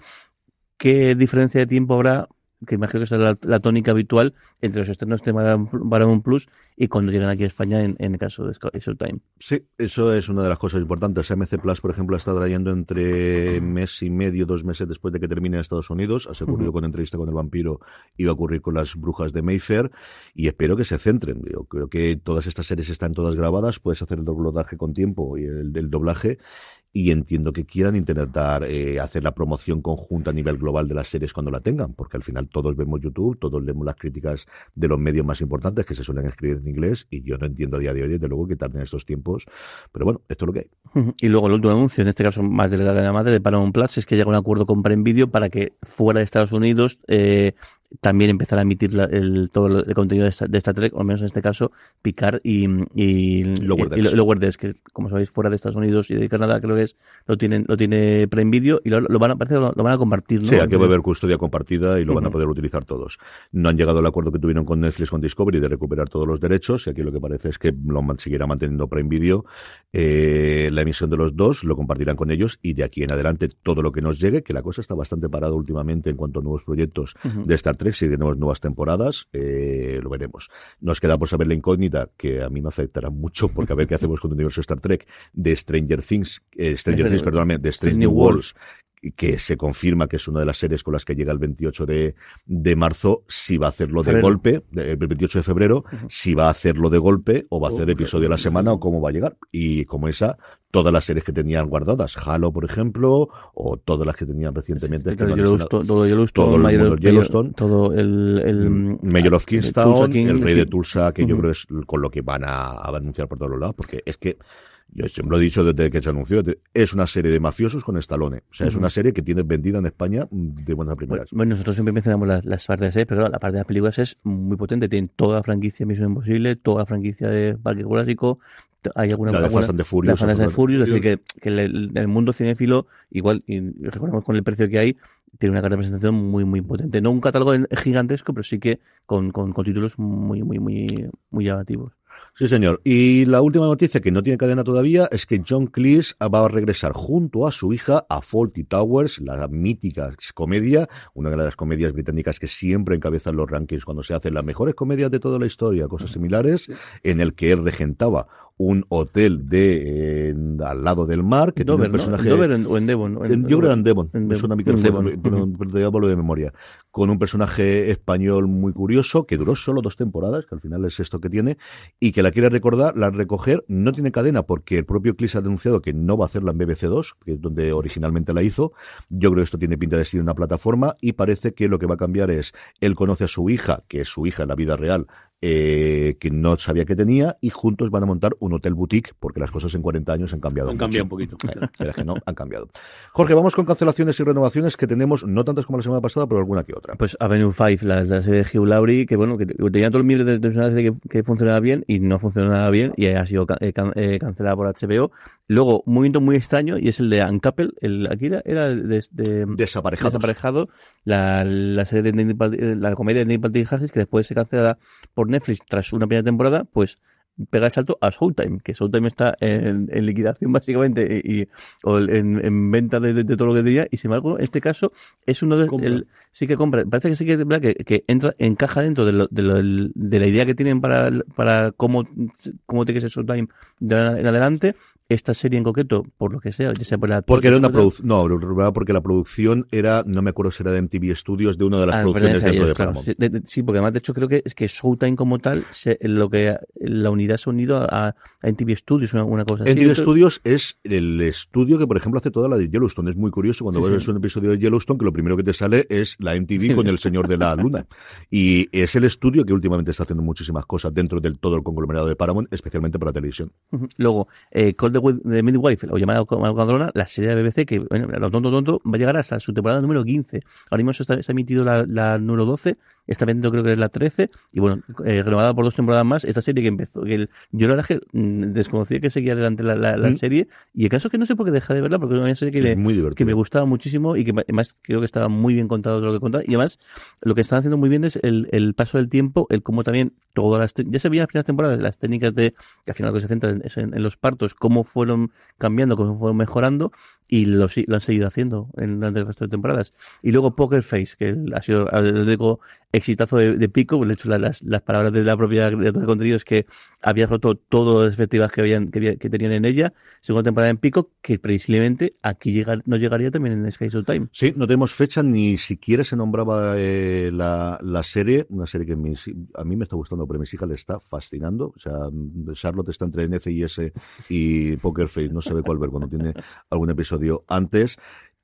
qué diferencia de tiempo habrá que imagino que es la, la, tónica habitual entre los estrenos de Paramount Plus y cuando llegan aquí a España en, en el caso de Time. Sí, eso es una de las cosas importantes. MC Plus, por ejemplo, está trayendo entre mes y medio, dos meses después de que termine en Estados Unidos. Ha ocurrido uh -huh. con entrevista con el vampiro y va a ocurrir con las brujas de Mayfair y espero que se centren. Yo creo que todas estas series están todas grabadas, puedes hacer el doblaje con tiempo y el, el doblaje y entiendo que quieran intentar eh, hacer la promoción conjunta a nivel global de las series cuando la tengan, porque al final todos vemos YouTube, todos leemos las críticas de los medios más importantes que se suelen escribir en inglés y yo no entiendo a día de hoy, desde luego, que tarden estos tiempos, pero bueno, esto es lo que hay. Y luego el último anuncio, en este caso más de la madre de Paramount Plus, es que llega un acuerdo con Prime Video para que fuera de Estados Unidos eh, también empezar a emitir la, el, todo el contenido de, esta, de Star Trek, o al menos en este caso, Picard y, y, Lower Decks. y, y Lower Decks, que como sabéis, fuera de Estados Unidos y de Canadá, creo que es, lo tienen, lo tiene Prime Video y lo, lo van a, parece, lo, lo, van a compartir, ¿no? Sí, aquí va a haber custodia compartida y lo uh -huh. van a poder utilizar todos. No han llegado al acuerdo que tuvieron con Netflix, con Discovery, de recuperar todos los derechos, y aquí lo que parece es que lo seguirá manteniendo Prime Video. Eh, la emisión de los dos lo compartirán con ellos y de aquí en adelante todo lo que nos llegue, que la cosa está bastante parada últimamente en cuanto a nuevos proyectos uh -huh. de Star Trek, si tenemos nuevas temporadas, eh, lo veremos. Nos queda por saber la incógnita, que a mí me afectará mucho, porque a ver qué hacemos con el universo Star Trek, de Stranger Things, eh, Stranger Things, perdóname, de Strange New Worlds, que se confirma que es una de las series con las que llega el 28 de, de marzo, si va a hacerlo de febrero. golpe, el 28 de febrero, uh -huh. si va a hacerlo de golpe o va a hacer episodio a la semana o cómo va a llegar. Y como esa, todas las series que tenían guardadas, Halo, por ejemplo, o todas las que tenían recientemente. Sí, que Yellowstone, todo Yellowstone, todo el Mayor, Yellowstone, todo el, el Mayor of Kingstown, el Rey de Tulsa, que uh -huh. yo creo es con lo que van a, a anunciar por todos los lados, porque es que yo siempre lo he dicho desde que se anunció, es una serie de mafiosos con Stallone. O sea, uh -huh. es una serie que tiene vendida en España de buenas primeras. Bueno, nosotros siempre mencionamos las, las partes de pero la parte de las películas es muy potente. Tienen toda la franquicia de Misión Imposible, toda la franquicia de Parque Jurásico, hay alguna la de Fast and the Furious, la de Furious, es decir, que, que el, el, mundo cinéfilo, igual, y recordemos con el precio que hay, tiene una carta de presentación muy, muy potente. No un catálogo gigantesco, pero sí que con, con, con títulos muy, muy, muy, muy llamativos. Sí, señor. Y la última noticia que no tiene cadena todavía es que John Cleese va a regresar junto a su hija a Faulty Towers, la mítica comedia, una de las comedias británicas que siempre encabezan los rankings cuando se hacen las mejores comedias de toda la historia, cosas similares, en el que él regentaba un hotel de eh, al lado del mar que Dover, tiene un personaje ¿no? ¿En o en Devon? En, yo creo que en Devon, en Devon. Me suena Devon. pero, pero te hablo de memoria. Con un personaje español muy curioso que duró solo dos temporadas, que al final es esto que tiene, y que la quiere recordar, la recoger, no tiene cadena porque el propio Clis ha denunciado que no va a hacerla en BBC2, que es donde originalmente la hizo. Yo creo que esto tiene pinta de ser una plataforma y parece que lo que va a cambiar es él conoce a su hija, que es su hija en la vida real, eh, que no sabía que tenía y juntos van a montar un hotel boutique porque las cosas en 40 años han cambiado. Han mucho. cambiado un poquito. Eh, que no, han cambiado. Jorge, vamos con cancelaciones y renovaciones que tenemos, no tantas como la semana pasada, pero alguna que otra. Pues Avenue 5, la, la serie de Hugh Laurie, que bueno, que tenía todo el miedo de, de una serie que, que, funcionaba bien y no funcionaba bien y ha sido eh, can, eh, cancelada por HBO. Luego, un movimiento muy extraño y es el de Uncouple, el, aquí era, era de, de, Desaparejados. Desaparejado, la, la serie de la comedia de Neil Patrick Harris que después se cancelada por Netflix tras una primera temporada, pues pega el salto a Showtime, que Showtime está en, en liquidación básicamente y, y o en, en, venta de, de, de, todo lo que tenía. Y sin embargo en este caso es uno de el, sí que compra, parece que sí que entra, encaja dentro de, lo, de, lo, de, la idea que tienen para, para cómo, cómo tiene que ser Showtime de en adelante esta serie en concreto, por lo que sea, ya sea por la porque era una producción, no, porque la producción era, no me acuerdo si era de MTV Studios, de una de las ah, producciones dentro ellos, de claro. Paramount. Sí, de, sí, porque además de hecho creo que es que Showtime como tal, se, lo que la unidad se ha unido a, a MTV Studios, una, una cosa así. MTV Studios es el estudio que, por ejemplo, hace toda la de Yellowstone. Es muy curioso cuando sí, ves sí. un episodio de Yellowstone que lo primero que te sale es la MTV con el Señor de la Luna. Y es el estudio que últimamente está haciendo muchísimas cosas dentro del todo el conglomerado de Paramount, especialmente para televisión. Luego, eh, Cold de Midwife, o llamada Malcadrona, la serie de BBC, que, bueno, lo tonto tonto, va a llegar hasta su temporada número 15. Ahora mismo se, está, se ha emitido la, la número 12, está vendiendo creo que es la 13, y bueno, eh, renovada por dos temporadas más, esta serie que empezó, que el, yo la verdad que mm, desconocía que seguía adelante la, la, la Mm. serie, y el caso es que no sé por qué dejé de verla, porque es una serie que, me- muy que me gustaba muchísimo y que además creo que estaba muy bien contado todo lo que contaba. Y además, lo que están haciendo muy bien es el, el paso del tiempo, el cómo también todas las, ya se veían las primeras temporadas, las técnicas de, que al final lo que se centra en, en los partos, cómo fueron cambiando, cómo fueron mejorando y lo, lo han seguido haciendo en, durante el resto de temporadas. Y luego Poker Face, que ha sido el único exitazo de, de Pico, de hecho la- las, las palabras de la propia creadora de contenido es que había roto todas las efectivas que, habían, que, que tenían en ella, segunda temporada en Pico, que previsiblemente aquí llega, no llegaría también en Sky Showtime. Sí, no tenemos fecha, ni siquiera se nombraba eh, la, la serie, una serie que mis- a mí me está gustando, pero a mis hijas le está fascinando. O sea, Charlotte está entre NCIS y Poker Face, no sabe cuál ver cuando tiene algún episodio antes.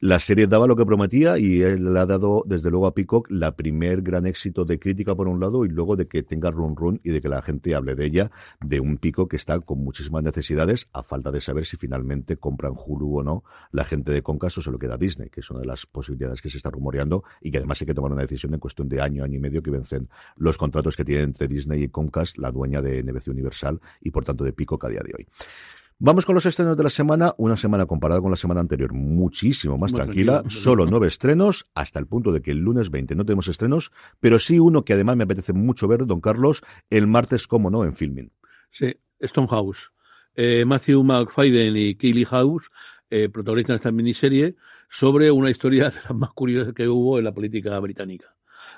La serie daba lo que prometía y él le ha dado, desde luego, a Peacock la primer gran éxito de crítica por un lado y luego de que tenga run run y de que la gente hable de ella, de un Peacock que está con muchísimas necesidades, a falta de saber si finalmente compran Hulu o no la gente de Comcast o se lo queda Disney, que es una de las posibilidades que se está rumoreando y que además hay que tomar una decisión en cuestión de año, año y medio que vencen los contratos que tienen entre Disney y Comcast, la dueña de NBC Universal y por tanto de Peacock a día de hoy. Vamos con los estrenos de la semana, una semana comparada con la semana anterior muchísimo más Muy tranquila, tranquila. solo nueve estrenos, hasta el punto de que el lunes 20 no tenemos estrenos, pero sí uno que además me apetece mucho ver, don Carlos, el martes, como no, en filming. Sí, Stonehouse. Eh, Matthew McFadden y Kaylee House eh, protagonizan esta miniserie sobre una historia de las más curiosas que hubo en la política británica.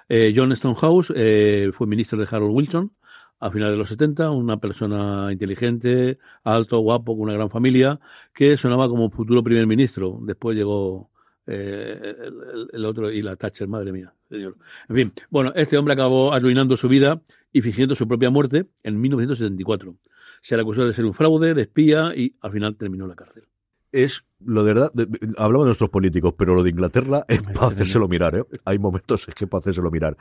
Eh, John Stonehouse eh, fue ministro de Harold Wilson a finales de los 70, una persona inteligente, alto, guapo, con una gran familia, que sonaba como futuro primer ministro. Después llegó eh, el, el- otro y la Thatcher, madre mía, señor. En fin, bueno, este hombre acabó arruinando su vida y fingiendo su propia muerte en 1974. Se le acusó de ser un fraude, de espía y al final terminó en la cárcel. Es lo de verdad, de- hablamos de nuestros políticos, pero lo de Inglaterra es para tremendo. hacérselo mirar, ¿eh? Hay momentos es que para hacérselo mirar.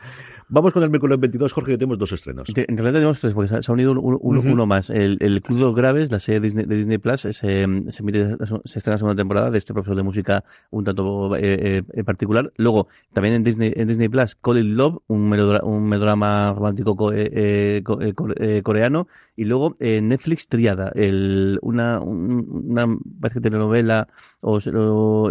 Vamos con el miércoles 22, Jorge, que tenemos dos estrenos. De- En realidad tenemos tres, porque se ha- se ha unido uno, uno- Ujú. uno más. El, el Club de los Graves, la serie de Disney, de Disney Plus, se, se emite, se estrena la segunda temporada de este profesor de música un tanto eh, eh, particular. Luego, también en Disney, en Disney Plus, Call It Love, un, melodra- un melodrama romántico co- eh, eh, co- eh, eh, coreano. Y luego Netflix, Triada, el, una, un- una, parece que telenovela o,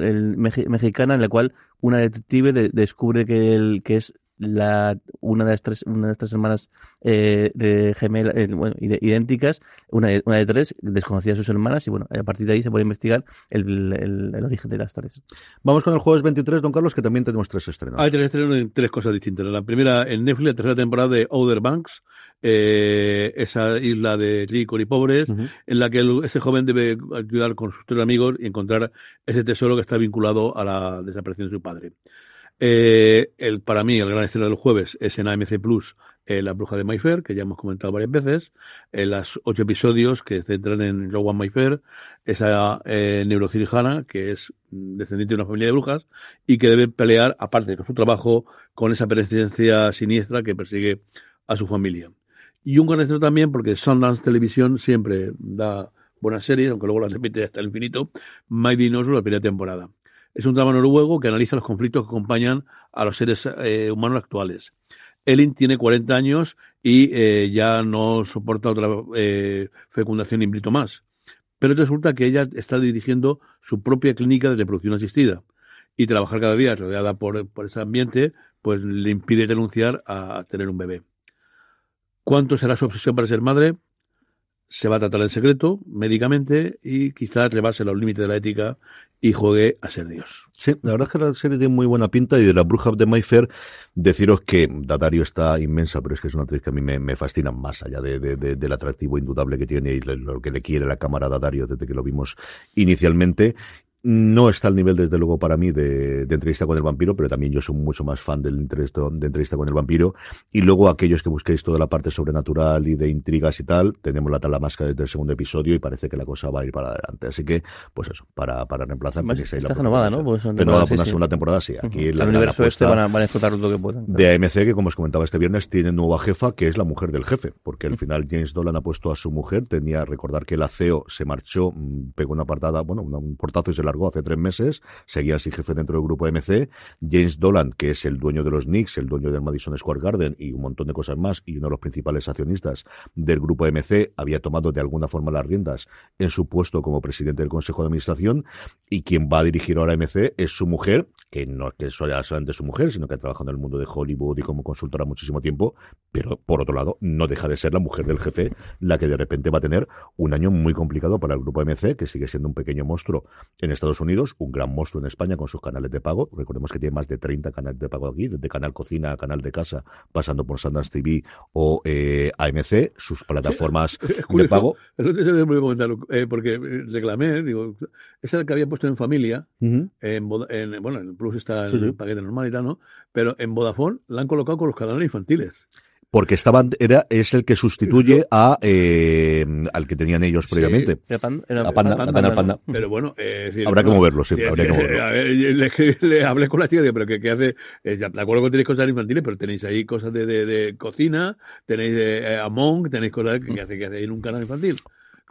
el, mexicana en la cual una detective de- descubre que, el, que es la una de las tres una de las tres hermanas eh, de gemela eh, bueno idénticas una de, una de tres desconocía a sus hermanas y bueno a partir de ahí se puede investigar el, el, el origen de las tres Vamos con el jueves 23, don Carlos, que también tenemos tres estrenos. Hay tres estrenos en tres cosas distintas. La primera en Netflix, la tercera temporada de Outer Banks, eh, esa isla de ricos y pobres, en la que el- ese joven debe ayudar con sus tres amigos y encontrar ese tesoro que está vinculado a la desaparición de su padre. Eh, el, para mí, el gran estreno del jueves es en AMC Plus, eh, La Bruja de Mayfair, que ya hemos comentado varias veces, en las ocho episodios que se centran en Rowan Mayfair, esa eh, neurocirujana que es descendiente de una familia de brujas y que debe pelear, aparte de su trabajo, con esa presencia siniestra que persigue a su familia. Y un gran estreno también, porque Sundance Televisión siempre da buenas series, aunque luego las repite hasta el infinito, Mighty Dinosaur, la primera temporada. Es un drama noruego que analiza los conflictos que acompañan a los seres eh, humanos actuales. Ellen tiene 40 años y eh, ya no soporta otra eh, fecundación in vitro más. Pero resulta que ella está dirigiendo su propia clínica de reproducción asistida. Y trabajar cada día rodeada por, por ese ambiente, pues le impide renunciar a tener un bebé. ¿Cuánto será su obsesión para ser madre? Se va a tratar en secreto, médicamente, y quizás rebase los límites de la ética y juegue a ser Dios. Sí, la verdad es que la serie tiene muy buena pinta y de la bruja de Mayfair, deciros que Dadario está inmensa, pero es que es una actriz que a mí me, fascina más allá de, de- de- del atractivo indudable que tiene y lo, lo que le quiere la cámara a Dadario desde que lo vimos inicialmente. No está al nivel, desde luego, para mí de, de, entrevista con el vampiro, pero también yo soy mucho más fan del entrevista, de entrevista con el vampiro. Y luego aquellos que busquéis toda la parte sobrenatural y de intrigas y tal, tenemos la tala máscara desde el segundo episodio y parece que la cosa va a ir para adelante. Así que, pues eso, para, para reemplazar. Más, está renovada, ¿no? Pues renovada por una segunda temporada, sí. Aquí uh -huh. el universo este van a, van a, explotar lo que puedan. Claro. De AMC, que como os comentaba este viernes, tiene nueva jefa, que es la mujer del jefe, porque al final James Dolan ha puesto a su mujer, tenía recordar que la CEO se marchó, mm, pegó una partada, bueno, un portazo y se hace tres meses, seguía así jefe dentro del grupo MC. James Dolan, que es el dueño de los Knicks, el dueño del Madison Square Garden y un montón de cosas más, y uno de los principales accionistas del grupo MC, había tomado de alguna forma las riendas en su puesto como presidente del Consejo de Administración, y quien va a dirigir ahora MC es su mujer, que no es que sea solamente su mujer, sino que ha trabajado en el mundo de Hollywood y como consultora muchísimo tiempo, pero por otro lado, no deja de ser la mujer del jefe la que de repente va a tener un año muy complicado para el grupo MC, que sigue siendo un pequeño monstruo en Estados Unidos, un gran monstruo en España con sus canales de pago. Recordemos que tiene más de 30 canales de pago aquí, desde Canal Cocina a Canal de Casa, pasando por Sundance TV o eh, AMC, sus plataformas de pago. Eh, porque reclamé, digo, esa que había puesto en familia, uh -huh. en, en, bueno, en Plus está el sí, sí. paquete normal y tal, ¿no? Pero en Vodafone la han colocado con los canales infantiles porque estaban era es el que sustituye a eh, al que tenían ellos previamente. sí, era pan, era a Panda, Panda, Panda, Panda. pero bueno eh, decir, habrá que moverlo sí, habría que moverlo. A ver, le, le, hablé con la chica pero ¿qué, qué hace eh, de acuerdo que tenéis cosas infantiles pero tenéis ahí cosas de, de, de cocina tenéis eh, Among tenéis cosas que, que hace que hace en un canal infantil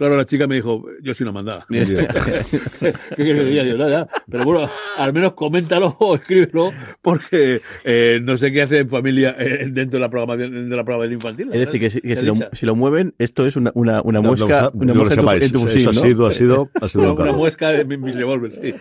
Claro, la chica me dijo, yo soy una mandada. ¿Qué quieres que Yo, nada, pero bueno, al menos coméntalo o escríbelo, porque eh, no sé qué hace en familia eh, dentro de la programación de la programación infantil. Es decir, que, si, que si, lo, si, lo, mueven, esto es una, una, una no, muesca, no, una muesca en tu, en tu fusil, Eso ha sido, ha sido, ha sido una, una muesca de mis revólveres, sí.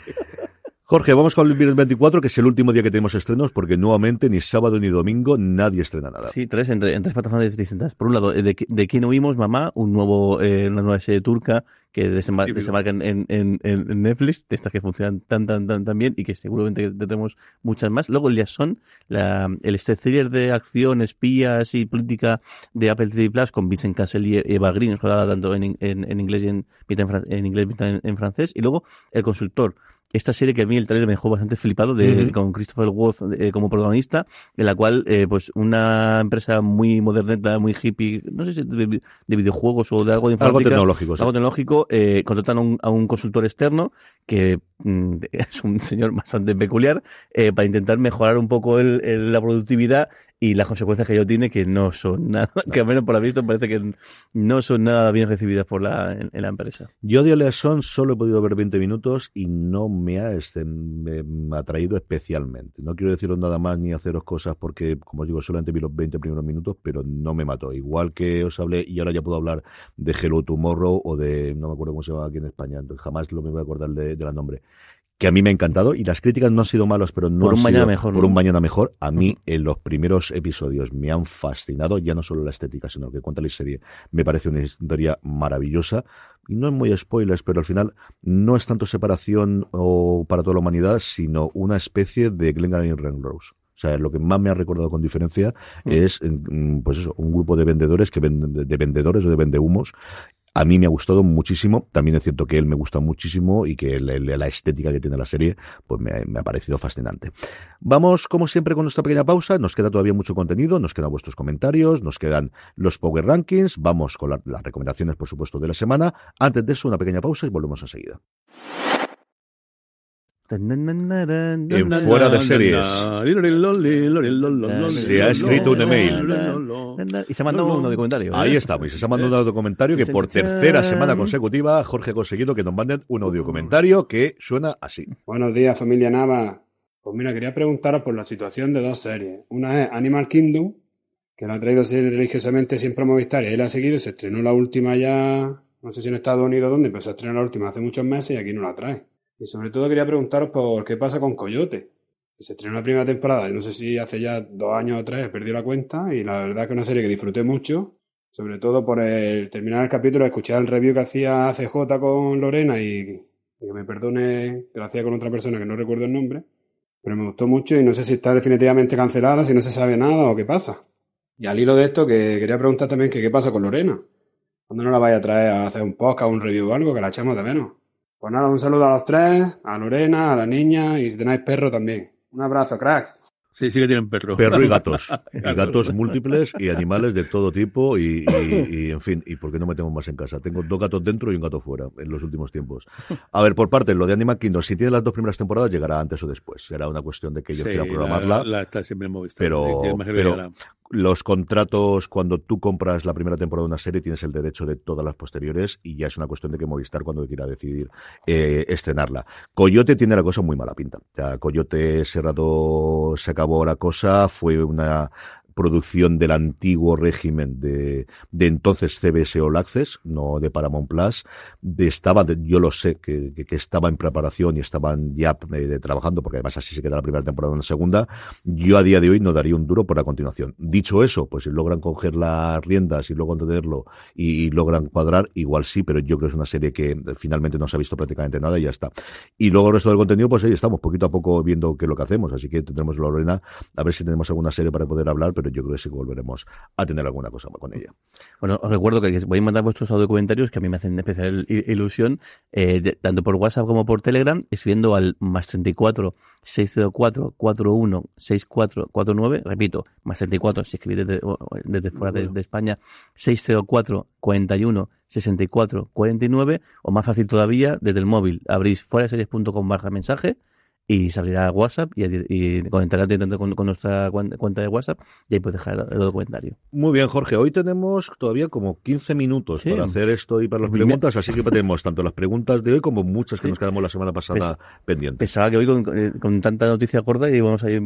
Jorge, vamos con el viernes 24, que es el último día que tenemos estrenos, porque nuevamente ni sábado ni domingo nadie estrena nada. Sí, tres en, en tres plataformas distintas. Por un lado, ¿de, de quién huimos, mamá? Un nuevo, eh, una nueva serie turca que desembar sí, desembarca en, en, en, Netflix, de estas que funcionan tan, tan, tan, tan bien y que seguramente tendremos muchas más. Luego el Liaison, la, el este thriller de acción, espías y política de Apple TV Plus con Vincent Cassel y Eva Green, jugada tanto en, en, en inglés y en, en, inglés y en francés. Y luego El Consultor, esta serie que a mí el trailer me dejó bastante flipado de, uh -huh. con Christopher Waltz eh, como protagonista, en la cual eh, pues una empresa muy moderneta, muy hippie, no sé si de, de videojuegos o de algo de Algo tecnológico. Algo tecnológico, eh, contratan a un, a un, consultor externo que es un señor bastante peculiar eh, para intentar mejorar un poco el, la productividad y las consecuencias que ello tiene que no son nada, que al menos por la visto parece que no son nada bien recibidas por la, en, la empresa. Yo de Oleason solo he podido ver 20 minutos y no me ha, este, me, ha atraído especialmente. No quiero deciros nada más ni haceros cosas porque, como os digo, solamente vi los 20 primeros minutos, pero no me mató. Igual que os hablé, y ahora ya puedo hablar de Hello Tomorrow o de, no me acuerdo cómo se llama aquí en España, jamás lo me voy a acordar de, de la nombre que a mí me ha encantado y las críticas no han sido malas, pero no por un han mañana mejor, por ¿no? un mañana mejor. A mí en los primeros episodios me han fascinado, ya no solo la estética, sino que cuenta la serie. Me parece una historia maravillosa y no es muy spoilers, pero al final no es tanto separación o para toda la humanidad, sino una especie de Glengarry y Renrose. O sea, lo que más me ha recordado con diferencia es, pues eso, un grupo de vendedores que venden, de vendedores o de vendehumos a mí me ha gustado muchísimo. También es cierto que él me gusta muchísimo y que la, estética que tiene la serie pues me ha, parecido fascinante. Vamos, como siempre, con nuestra pequeña pausa. Nos queda todavía mucho contenido, nos quedan vuestros comentarios, nos quedan los Power Rankings. Vamos con la, las recomendaciones, por supuesto, de la semana. Antes de eso, una pequeña pausa y volvemos enseguida. En fuera de series. Se ha escrito un email. Y se ha mandado uno de comentario. ¿eh? Ahí estamos. Y se ha mandado un audio comentario que por tercera semana consecutiva Jorge ha conseguido que nos manden un audio comentario que suena así. Buenos días, familia Nava. Pues mira, quería preguntaros por la situación de dos series. Una es Animal Kingdom, que la ha traído religiosamente siempre a Movistar y ahí la ha seguido. Se estrenó la última ya, no sé si en Estados Unidos o dónde, pero se estrenó la última hace muchos meses y aquí no la trae. Y sobre todo quería preguntaros por qué pasa con Coyote. Se estrenó la primera temporada, no sé si hace ya dos años o tres perdido la cuenta, y la verdad que es una serie que disfruté mucho, sobre todo por el terminar el capítulo, escuchar el review que hacía CJ con Lorena y, y que me perdone que lo hacía con otra persona que no recuerdo el nombre, pero me gustó mucho y no sé si está definitivamente cancelada, si no se sabe nada o qué pasa. Y al hilo de esto, que quería preguntar también que qué pasa con Lorena. ¿Cuándo no la vaya a traer a hacer un podcast, un review o algo, que la echamos de menos? Pues nada, un saludo a los tres, a Lorena, a la niña y si tenéis perro también. Un abrazo, cracks. Sí, sí que tienen perro. Perro y gatos. Y gatos múltiples y animales de todo tipo y, y- y, en fin, ¿y por qué no metemos más en casa? Tengo dos gatos dentro y un gato fuera en los últimos tiempos. A ver, por parte, lo de Animal Kingdom, si tiene las dos primeras temporadas, llegará antes o después. Será una cuestión de que yo Sí, quiera programarla. La, la está siempre en Movistar. Pero- pero-. Los contratos, cuando tú compras la primera temporada de una serie, tienes el derecho de todas las posteriores y ya es una cuestión de que Movistar cuando quiera decidir eh, estrenarla. Coyote tiene la cosa muy mala pinta. Coyote rato se acabó la cosa, fue una producción del antiguo régimen de, de entonces CBS All Access, no de Paramount Plus, de, estaba, yo lo sé, que, que, estaba en preparación y estaban ya eh, de- trabajando, porque además así se queda la primera temporada en la segunda, yo a día de hoy no daría un duro por la continuación. Dicho eso, pues si logran coger las riendas y luego tenerlo y, logran cuadrar, igual sí, pero yo creo que es una serie que eh, finalmente no se ha visto prácticamente nada y ya está. Y luego el resto del contenido, pues ahí estamos, poquito a poco viendo qué es lo que hacemos, así que tendremos Lorena, a ver si tenemos alguna serie para poder hablar, pero yo creo que sí que volveremos a tener alguna cosa con ella. Bueno, os recuerdo que voy a mandar vuestros audio comentarios que a mí me hacen especial ilusión, eh, de- tanto por WhatsApp como por Telegram, escribiendo al más 34 604 41 64 49, repito, más 34 si escribís desde, fuera de, de España, 604 41 64 49, o más fácil todavía, desde el móvil, abrís fuera barra mensaje y se abrirá WhatsApp y, y conectará con, con nuestra cuenta de WhatsApp y ahí puedes dejar el, comentario. Muy bien, Jorge. Hoy tenemos todavía como 15 minutos Sí. para hacer esto y para las preguntas, así que tenemos tanto las preguntas de hoy como muchas que Sí. nos quedamos la semana pasada pendientes. Pensaba que hoy con, eh, con tanta noticia gorda íbamos a ir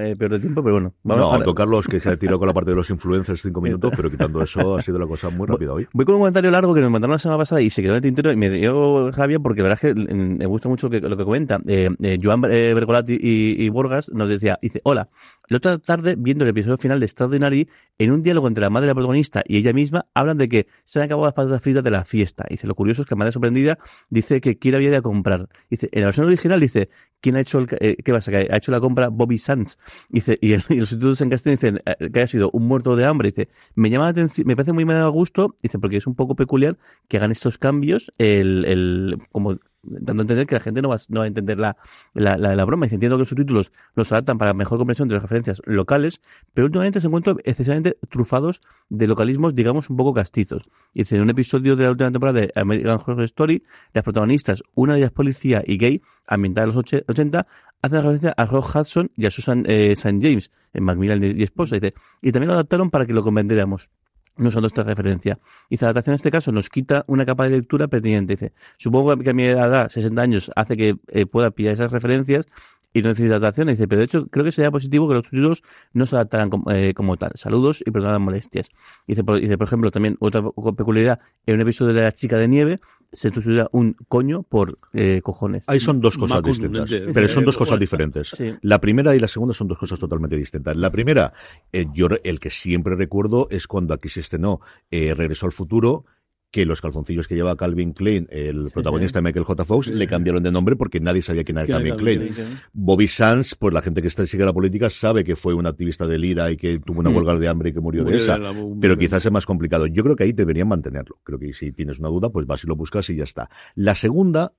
eh, peor de tiempo, pero bueno. Vamos, no, ahora- don Carlos, que se ha tirado con la parte de los influencers cinco minutos, pero quitando eso ha sido la cosa muy rápida hoy. Voy con un comentario largo que nos mandaron la semana pasada y se quedó en el tintero y me dio Javier porque la verdad es que mm, me gusta mucho lo que, lo que comenta. Eh, eh, Joan eh, Bergolati y, y Borgas nos decía, dice, hola, la otra tarde viendo el episodio final de Extraordinary, en un diálogo entre la madre de la protagonista y ella misma, hablan de que se han acabado las patatas fritas de la fiesta. Dice, lo curioso es que la madre sorprendida dice que quién había ido a comprar. Dice, en la versión original dice, ¿quién ha hecho el, eh, qué pasa? Que ha hecho la compra Bobby Sands. Dice, y, el, y los subtítulos en castellano dicen eh, que haya sido un muerto de hambre. Dice, me llama la atención, me parece muy me da gusto, dice, porque es un poco peculiar que hagan estos cambios, el, el, como dando a entender que la gente no va, no a entender la, la, la, broma. Dice, entiendo que los subtítulos los adaptan para mejor comprensión de las referencias locales, pero últimamente se encuentran excesivamente trufados de localismos, digamos, un poco castizos. Dice, en un episodio de la última temporada de American Horror Story, las protagonistas, una de ellas policía y gay, ambientada en los och- 80, hacen referencia a Rock Hudson y a Susan eh, St. James, en Macmillan y esposa. Dice, y también lo adaptaron para que lo comprendiéramos no usando esta referencia. Y adaptación en este caso nos quita una capa de lectura pertinente. Dice, supongo que a mi edad, 60 años, hace que eh, pueda pillar esas referencias y no necesita adaptación. Dice, pero de hecho creo que sería positivo que los subtítulos no se adaptaran como, eh, como tal. Saludos y perdón las molestias. Dice por, dice, por ejemplo, también otra peculiaridad, en un episodio de La chica de nieve se sustituye un coño por eh, cojones. Ahí son dos cosas distintas, pero son dos Eh, cosas diferentes. Sí. La primera y la segunda son dos cosas totalmente distintas. La primera, eh, yo re- el que siempre recuerdo es cuando aquí se estrenó eh, Regresó al futuro, que los calzoncillos que lleva Calvin Klein, el protagonista de Michael J. Fox, le cambiaron de nombre porque nadie sabía quién era ¿Quién era Calvin Klein. Bobby Sands, pues la gente que está, sigue la política sabe que fue un activista del IRA y que tuvo una Mm. huelga de hambre y que murió de esa. Pero quizás es más complicado. Yo creo que ahí deberían mantenerlo. Creo que si tienes una duda, pues vas y lo buscas y ya está. La segunda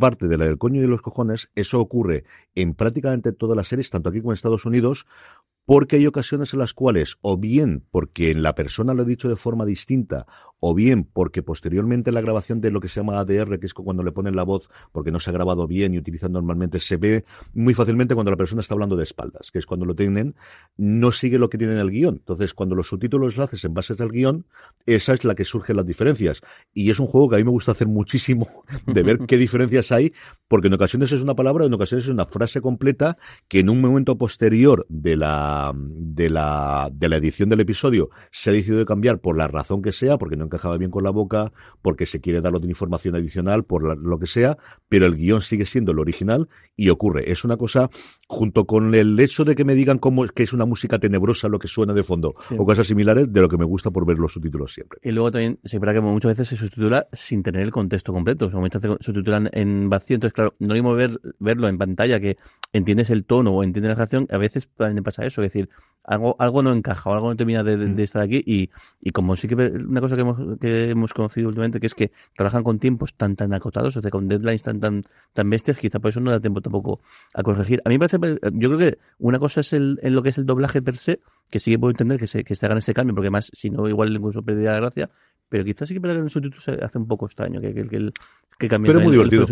parte de la del coño y de los cojones, eso ocurre en prácticamente todas las series, tanto aquí como en Estados Unidos, porque hay ocasiones en las cuales, o bien porque la persona lo ha dicho de forma distinta, o bien porque posteriormente la grabación de lo que se llama ADR, que es cuando le ponen la voz porque no se ha grabado bien y utilizan normalmente, se ve muy fácilmente cuando la persona está hablando de espaldas, que es cuando lo tienen, no sigue lo que tiene en el guion. Entonces, cuando los subtítulos lo haces en base al guion, esa es la que surgen las diferencias. Y es un juego que a mí me gusta hacer muchísimo, de ver qué diferencias hay, porque en ocasiones es una palabra, en ocasiones es una frase completa que en un momento posterior de la, de la, de la edición del episodio se ha decidido cambiar por la razón que sea, porque no encajaba bien con la boca, porque se quiere dar otra información adicional, por la- lo que sea, pero el guion sigue siendo el original y ocurre. Es una cosa, junto con el hecho de que me digan cómo, que es una música tenebrosa lo que suena de fondo, Sí. o cosas similares, de lo que me gusta por ver los subtítulos siempre. Y luego también se verá que muchas veces se sustitula sin tener el contexto completo. O sea, muchas veces se sustitulan en vacío. Entonces, claro, no mismo ver, verlo en pantalla que entiendes el tono o entiendes la canción. A veces también pasa eso. Es decir, algo, algo no encaja o algo no termina de, de- de estar aquí. Y, y como sí que una cosa que hemos que hemos conocido últimamente, que es que trabajan con tiempos tan tan acotados, o sea, con deadlines tan tan tan bestias, quizá por eso no da tiempo tampoco a corregir. A mí me parece, yo creo que una cosa es el, en lo que es el doblaje per se, que sí que puedo entender que se, que se hagan ese cambio, porque más, si no, igual incluso perdería la gracia, pero quizás sí que para el subtítulo se hace un poco extraño que, que, que, que cambie Pero es muy divertido.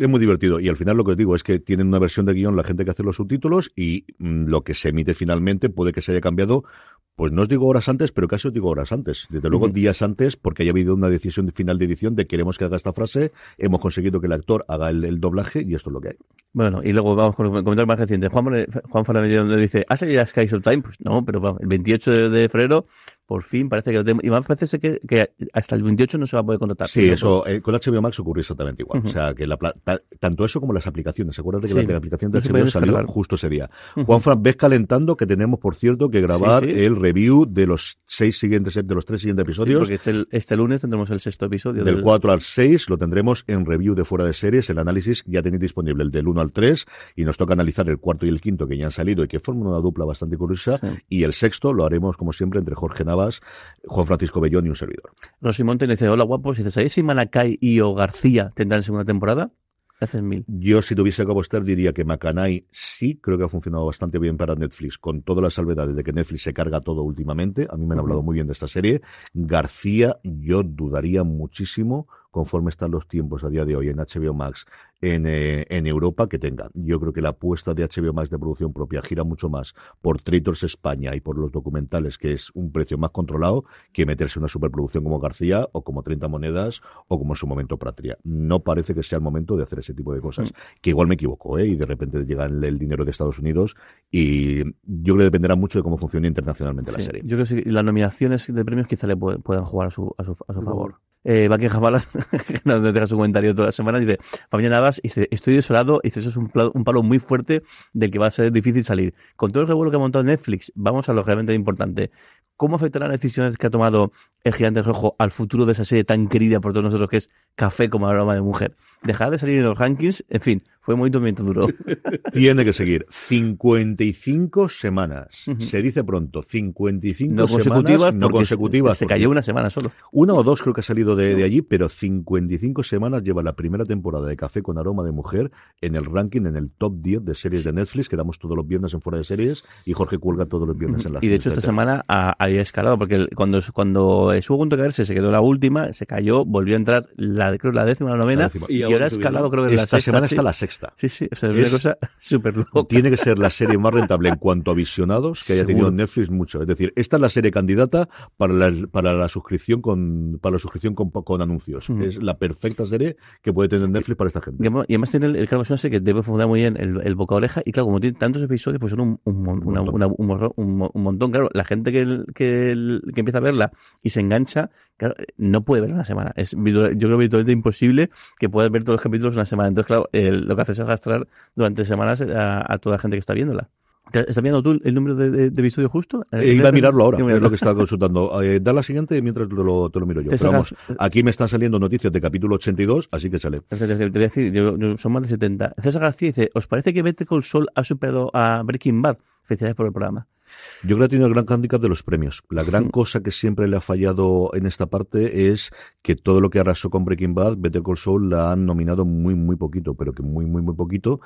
Es muy divertido. Y al final lo que os digo es que tienen una versión de guion la gente que hace los subtítulos y mm, lo que se emite finalmente puede que se haya cambiado, pues no os digo horas antes, pero casi os digo horas antes. Desde luego días antes, porque haya habido una decisión de final de edición de queremos que haga esta frase, hemos conseguido que el actor haga el, el doblaje y esto es lo que hay. Bueno, y luego vamos con el comentario más reciente. Juan, Juan donde dice, ¿ha salido Skies of Time? Pues no, pero vamos, el 28 de, de febrero, por fin, parece que lo tenemos. Y más parece que, que hasta el 28 no se va a poder contratar. Sí, eso eh, con HBO Max ocurrió exactamente igual. O sea, que la tanto eso como las aplicaciones. Acuérdate que Sí. la, de la aplicación de No se HBO salió justo ese día. Ujú. Juanfran, ves calentando que tenemos, por cierto, que grabar Sí, sí. el review de los seis siguientes, de los tres siguientes Sí, episodios. porque este, este lunes tendremos el sexto episodio. Del 4 al 6 lo tendremos en review de fuera de series. El análisis ya tenéis disponible el del 1 al 3 y nos toca analizar el cuarto y el quinto que ya han salido y que forman una dupla bastante curiosa. Y el sexto lo haremos, como siempre, entre Jorge Navas, Juan Francisco Bellón y un servidor. Rosy Monte le dice, hola guapos, y dice, ¿sabéis si Manacay y o García tendrán segunda temporada? Haces mil. Yo, si tuviese que apostar, diría que Macanay sí, creo que ha funcionado bastante bien para Netflix, con todas las salvedades de que Netflix se carga todo últimamente. A mí me han hablado muy bien de esta serie. García, yo dudaría muchísimo, conforme están los tiempos a día de hoy en HBO Max en, eh, en Europa, que tenga. Yo creo que la apuesta de HBO Max de producción propia gira mucho más por Traitors España y por los documentales, que es un precio más controlado, que meterse en una superproducción como García o como 30 Monedas o como en su momento Patria. No parece que sea el momento de hacer ese tipo de cosas. Que igual me equivoco, ¿eh? Y de repente llega el, el dinero de Estados Unidos y yo creo que dependerá mucho de cómo funcione internacionalmente la serie. Yo creo que sí, las nominaciones de premios quizá le pu- puedan jugar a su, a su, a su favor. Eh, Buckingham Palace, nos deja su comentario toda la semana, dice, Fabián Navas, dice, estoy desolado, dice, eso es un palo muy fuerte del que va a ser difícil salir. Con todo el revuelo que ha montado Netflix, vamos a lo realmente importante. ¿Cómo afectarán las decisiones que ha tomado el gigante rojo al futuro de esa serie tan querida por todos nosotros que es Café como aroma de mujer? Dejará de salir en los rankings, en fin, fue muy movimiento duro. Tiene que seguir 55 semanas. Ujú. Se dice pronto, 55 No consecutivas, semanas no consecutivas. Se cayó una semana solo. Una o dos creo que ha salido de, de allí, pero 55 semanas lleva la primera temporada de Café con aroma de mujer en el ranking, en el top 10 de series de Netflix, que damos todos los viernes en fuera de series y Jorge cuelga todos los viernes en las Y de hecho esta semana ha- había escalado, porque cuando, cuando estuvo a punto de caerse, se quedó la última, se cayó, volvió a entrar la, creo, la décima, la novena, La décima. y, Y ahora ha escalado, creo que en la Esta sexta, semana sí. está la sexta. Sí, sí, o sea, es, Es- una cosa súper loca. Tiene que ser la serie más rentable en cuanto a visionados que haya tenido. Netflix mucho. Es decir, esta es la serie candidata para la, para la suscripción con para la suscripción con, con anuncios. Es la perfecta serie que puede tener Netflix para esta gente. Y además- tiene el, el claro, es una serie que debe funcionar muy bien el, el boca oreja y claro, como tiene tantos episodios, pues son un, un, mon- una- montón. una- un montón. Claro, la gente que, que, que empieza a verla y se engancha, claro, no puede ver una semana. Es, yo creo virtualmente imposible que puedas ver todos los capítulos una semana. Entonces, claro, el- lo que hace es arrastrar durante semanas a, a toda la gente que está viéndola. ¿Te- ¿Estás viendo tú el número de, de, de episodio justo? Eh, iba a mirarlo ahora, es lo que estaba consultando. Eh, da la siguiente mientras te lo, te lo miro yo. Pero vamos, aquí me están saliendo noticias de capítulo 82, así que sale. Te te- te voy a decir, yo- yo- son más de 70. César García dice, ¿os parece que Better Call Saul ha superado a Breaking Bad? Felicidades por el programa. Yo creo que tiene el gran handicap de los premios. La gran Mm. cosa que siempre le ha fallado en esta parte es que todo lo que arrasó con Breaking Bad, Better Call Saul la han nominado muy, muy poquito, pero que muy, muy, muy poquito.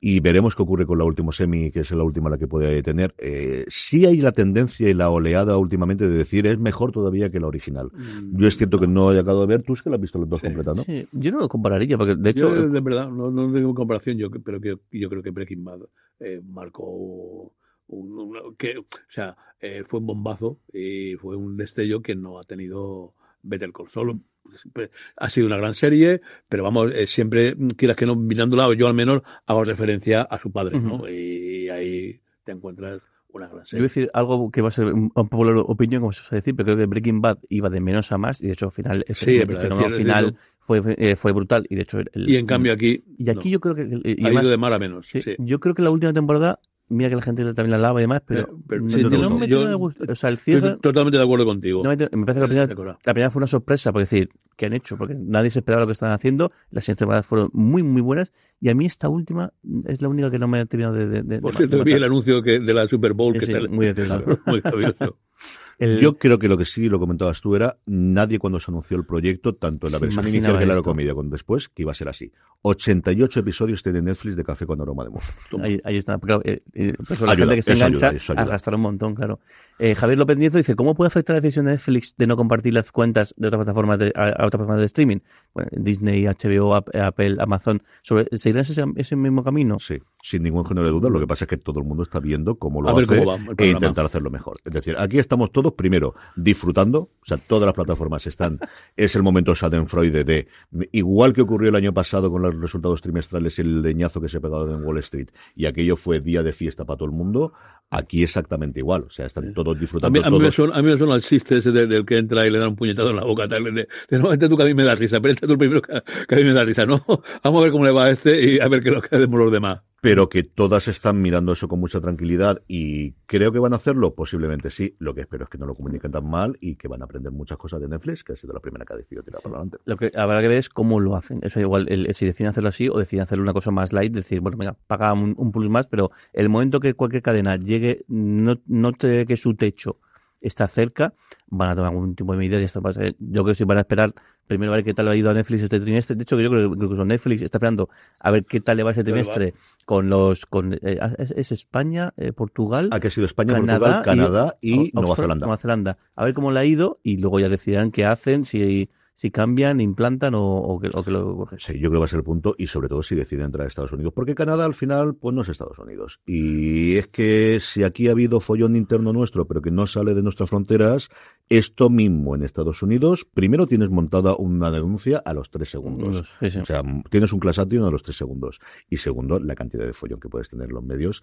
Y veremos qué ocurre con la última semi, que es la última la que puede tener. Eh, sí hay la tendencia y la oleada últimamente de decir es mejor todavía que la original. Yo es cierto que no he acabado de ver, tú es que la has visto las dos Sí. completas, ¿no? Sí, yo no lo compararía, porque de hecho, Yo, de verdad, no, no tengo comparación, yo, pero que, yo creo que Breaking Bad eh, marcó un, una- que, o sea, eh, fue un bombazo y fue un destello que no ha tenido Better Call Saul. Siempre Ha sido una gran serie, pero vamos, eh, siempre, mm, quieras que no, mirándola, yo al menos hago referencia a su padre, ¿no? Y ahí te encuentras una gran yo voy a serie. decir algo que va a ser un un popular opinión, como se suele decir, pero creo que Breaking Bad iba de menos a más, y de hecho al final, el, Sí, fenómeno- final fue, eh, fue brutal, y de hecho... el- Y en cambio aquí, Y aquí no. yo creo que... y ha además- ido de mal a menos. sí, sí. Yo creo que la última temporada, mira que la gente también la lava y demás, pero, Pero- pero no, sí, no tienes me Yo- de gustar. O sea, el Estoy cierre... totalmente de acuerdo contigo. no me, me parece que la primera, la fue una sorpresa, porque decir, ¿qué han hecho? Porque nadie se esperaba lo que estaban haciendo. Las siguientes temporadas fueron muy, muy buenas. Y a mí esta última es la única que no me ha terminado de. de, de- Por cierto, vi el anuncio que, de la Super Bowl que Sí, sale. muy gracioso. Muy gracioso. El- Yo creo que lo que sí lo comentabas tú era nadie cuando se anunció el proyecto, tanto en la Se versión inicial que la comedia como después, que iba a ser así. 88 episodios tiene Netflix de Café con aroma de mojo. Ahí, ahí está. Claro, eh, eh, por eso la Ayuda, gente que se engancha ayuda, ayuda. a gastar un montón, claro. Eh, Javier López Nieto dice, ¿cómo puede afectar la decisión de Netflix de no compartir las cuentas de otras plataformas de, a, a otras plataformas de streaming? Bueno, Disney, HBO, Ap- Apple, Amazon, sobre, ¿seguirán ese, ese mismo camino? Sí, sin ningún género de duda. Lo que pasa es que todo el mundo está viendo cómo lo A ver hace cómo e intentar hacerlo mejor. Es decir, aquí estamos todos primero disfrutando, o sea, todas las plataformas están, es el momento Schadenfreude de, igual que ocurrió el año pasado con los resultados trimestrales y el leñazo que se ha pegado en Wall Street, y aquello fue día de fiesta para todo el mundo, aquí exactamente igual. O sea, están todos A disfrutando. mí, a mí me todos. suena, a mí me suena el chiste ese de- del que entra y le da un puñetazo en la boca. Tal, de, de, no, vente tú que a mí me da risa, pero este tú el primero que, que a mí me da risa. No, vamos a ver cómo le va a este y a ver qué lo que hacemos los demás. Pero que todas están mirando eso con mucha tranquilidad y creo que van a hacerlo, posiblemente sí. Lo que espero es que no lo comuniquen tan mal y que van a aprender muchas cosas de Netflix, que ha sido la primera que ha decidido tirar para adelante. Lo que habrá que ver es cómo lo hacen. Eso igual, el- si deciden hacerlo así o deciden hacerlo una cosa más light, decir, bueno, venga, paga un, un plus más, pero el momento que cualquier cadena llegue, no note que su techo está cerca, van a tomar algún tipo de medidas y esto va a ser- yo creo que sí van a esperar primero a ver qué tal le ha ido a Netflix este trimestre. De hecho, yo creo que incluso Netflix está esperando a ver qué tal le va este va. trimestre con los, con, eh, es, es España, eh, Portugal, Aquí ha sido España, Canadá Portugal, Canadá y, Au- Nueva Zelanda. Nueva Zelanda. A ver cómo le ha ido y luego ya decidirán qué hacen, si, si cambian, implantan o, o que, o que lo Sí, yo creo que va a ser el punto y sobre todo si deciden entrar a Estados Unidos, porque Canadá al final pues no es Estados Unidos. Y es que si aquí ha habido follón interno nuestro, pero que no sale de nuestras fronteras, esto mismo en Estados Unidos, primero tienes montada una denuncia a los tres segundos. Sí, sí. O sea, tienes un class action a los tres segundos. Y segundo, la cantidad de follón que puedes tener en los medios.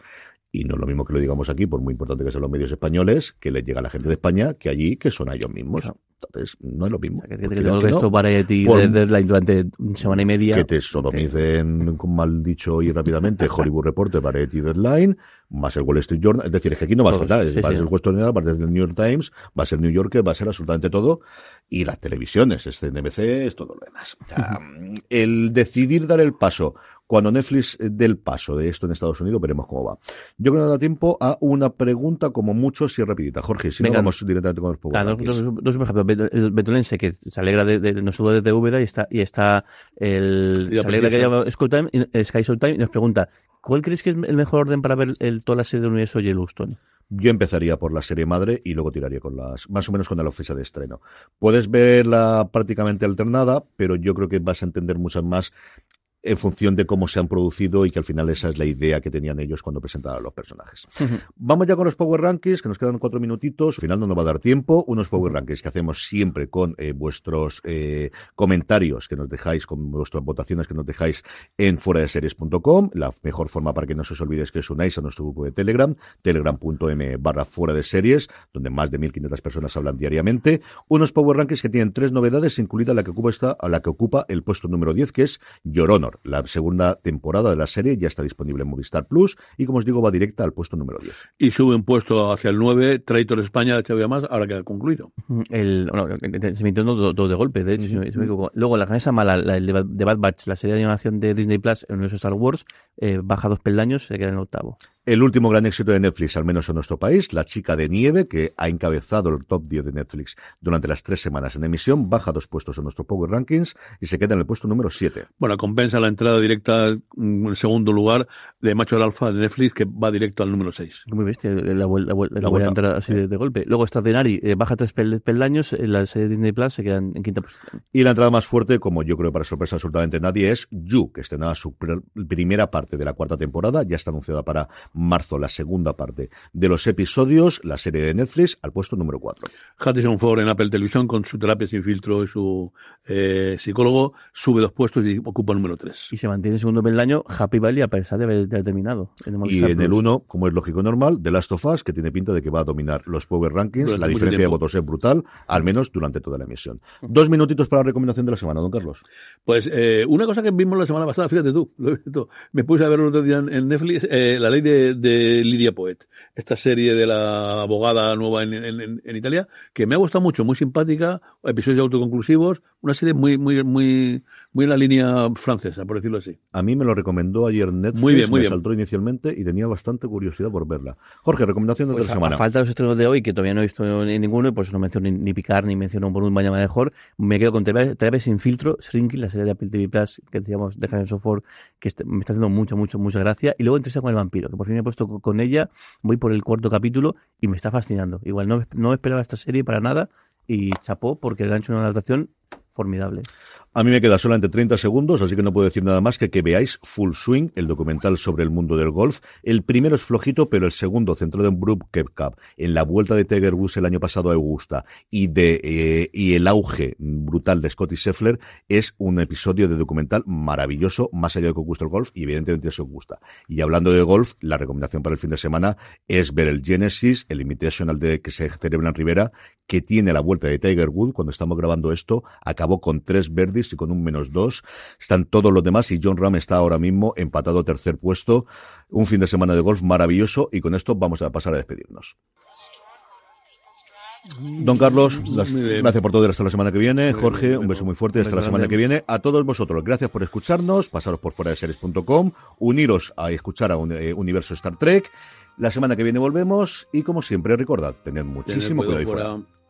Y no es lo mismo que lo digamos aquí, por muy importante que sean los medios españoles, que les llega a la gente de España, que allí, que son a ellos mismos. Claro. Entonces, no es lo mismo. O sea, que, no, esto por- Deadline durante semana y media. que te sodomicen, con mal dicho y rápidamente, Hollywood Reporter, Variety Deadline, va a ser Wall Street Journal. Es decir, es que aquí no va a faltar. sí, va a sí. ser Wall Street Journal, va a ser el New York Times, va a ser New Yorker, va a ser absolutamente todo. Y las televisiones, es NBC, es todo lo demás. O sea, el decidir dar el paso. Cuando Netflix eh, dé el paso de esto en Estados Unidos, veremos cómo va. Yo creo que da tiempo a una pregunta como mucho, si rapidita. Jorge, si Venga. no, vamos directamente con los dos, dos ejemplos. Bet- El Betulense, que se alegra de, de, de nuestro de Úbeda y está, y está el, Y se alegra que haya y- eh, Sky Showtime y nos pregunta, ¿cuál crees que es el mejor orden para ver el, toda la serie del universo Yellowstone? Yo empezaría por la serie madre y luego tiraría con las, más o menos con la fecha de estreno. Puedes verla prácticamente alternada, pero yo creo que vas a entender muchas más en función de cómo se han producido y que al final esa es la idea que tenían ellos cuando presentaban a los personajes. Vamos ya con los Power Rankings, que nos quedan cuatro minutitos. Al final no nos va a dar tiempo. Unos Power Rankings que hacemos siempre con eh, vuestros eh, comentarios que nos dejáis, con vuestras votaciones que nos dejáis en fuera de series.com. La mejor forma para que no se os olvide es que os unáis a nuestro grupo de Telegram, telegram.m barra fuera de series, donde más de 1.500 personas hablan diariamente. Unos Power Rankings que tienen tres novedades, incluida la que ocupa, esta, la que ocupa el puesto número 10, que es Your La segunda temporada de la serie ya está disponible en Movistar Plus y, como os digo, va directa al puesto número 10. Y sube un puesto hacia el 9, Traitor España de HBO más, ahora que ha concluido. El, bueno, se me todo, todo de golpe, de hecho, si me- si me equivoco. Luego, la canesa mala, la, el de Bad- de Bad Batch, la serie de animación de Disney Plus, el universo Star Wars, eh, baja dos peldaños, se queda en el octavo. El último gran éxito de Netflix, al menos en nuestro país, La chica de nieve, que ha encabezado el top 10 de Netflix durante las tres semanas en emisión, baja dos puestos en nuestro Power Rankings y se queda en el puesto número 7. Bueno, compensa la entrada directa mm, en segundo lugar de Macho del Alfa de Netflix, que va directo al número 6. Muy bestia, la, vuel- la, vuel- la La voy a vuelta. entrar así de, de golpe. Luego, Extraordinary, eh, baja tres pel- peldaños, eh, la serie de Disney Plus se queda en, en quinta posición. Y la entrada más fuerte, como yo creo para sorpresa absolutamente nadie, es You, que estrenaba su pr- primera parte de la cuarta temporada, ya está anunciada para marzo la segunda parte de los episodios, la serie de Netflix, al puesto número 4. Harrison Ford en Apple Televisión con su terapia sin filtro y su eh, psicólogo sube dos puestos y ocupa el número 3. Y se mantiene en segundo peldaño Happy Valley a pesar de haber, terminado. en Y en el Plus. 1, como es lógico y normal, The Last of Us, que tiene pinta de que va a dominar los Power Rankings. Durante la diferencia de votos es brutal, al menos durante toda la emisión. Dos minutitos para la recomendación de la semana, don Carlos. Pues eh, una cosa que vimos la semana pasada, fíjate tú, lo he visto, me puse a ver el otro día en, en Netflix, eh, la ley de de, de Lidia Poet, esta serie de la abogada nueva en, en, en Italia, que me ha gustado mucho, muy simpática, episodios autoconclusivos, una serie muy, muy, muy, muy en la línea francesa, por decirlo así. A mí me lo recomendó ayer Netflix, Muy bien, muy me bien. saltó inicialmente y tenía bastante curiosidad por verla. Jorge, recomendación de Pues otra a, semana. a falta de los estrenos de hoy, que todavía no he visto ni ninguno, y pues no menciono ni, ni Picar, ni menciono por un baño mejor, me quedo con TV sin filtro, Shrinking, la serie de Apple TV Plus, que decíamos de Harrison Ford, que este- me está haciendo mucho, mucho, mucha gracia. Y luego entrevista con el vampiro, que por fin he puesto co- con ella, voy por el cuarto capítulo y me está fascinando. Igual no, no esperaba esta serie para nada y chapó porque le han hecho una adaptación formidable. A mí me queda solamente 30 segundos, así que no puedo decir nada más que que veáis Full Swing, el documental sobre el mundo del golf. El primero es flojito, pero el segundo, centrado en Brook Cup, en la vuelta de Tiger Woods el año pasado a Augusta y de eh, y el auge brutal de Scotty Scheffler, es un episodio de documental maravilloso, más allá de que os el golf, y evidentemente eso os gusta. Y hablando de golf, la recomendación para el fin de semana es ver el Genesis, el Invitational de que se celebra en Rivera, que tiene la vuelta de Tiger Woods. Cuando estamos grabando esto, acabó con tres verdes y con un menos dos. Están todos los demás y John Ram está ahora mismo empatado tercer puesto. Un fin de semana de golf maravilloso y con esto vamos a pasar a despedirnos. Don Carlos, las- gracias por todo hasta la semana que viene. Muy Jorge, bien, un beso muy fuerte hasta la semana que viene. A todos vosotros, gracias por escucharnos. Pasaros por fuera de series.com, uniros a escuchar a un, eh, Universo Star Trek. La semana que viene volvemos y como siempre, recordad, tened muchísimo cuidado ahí fuera. fuera.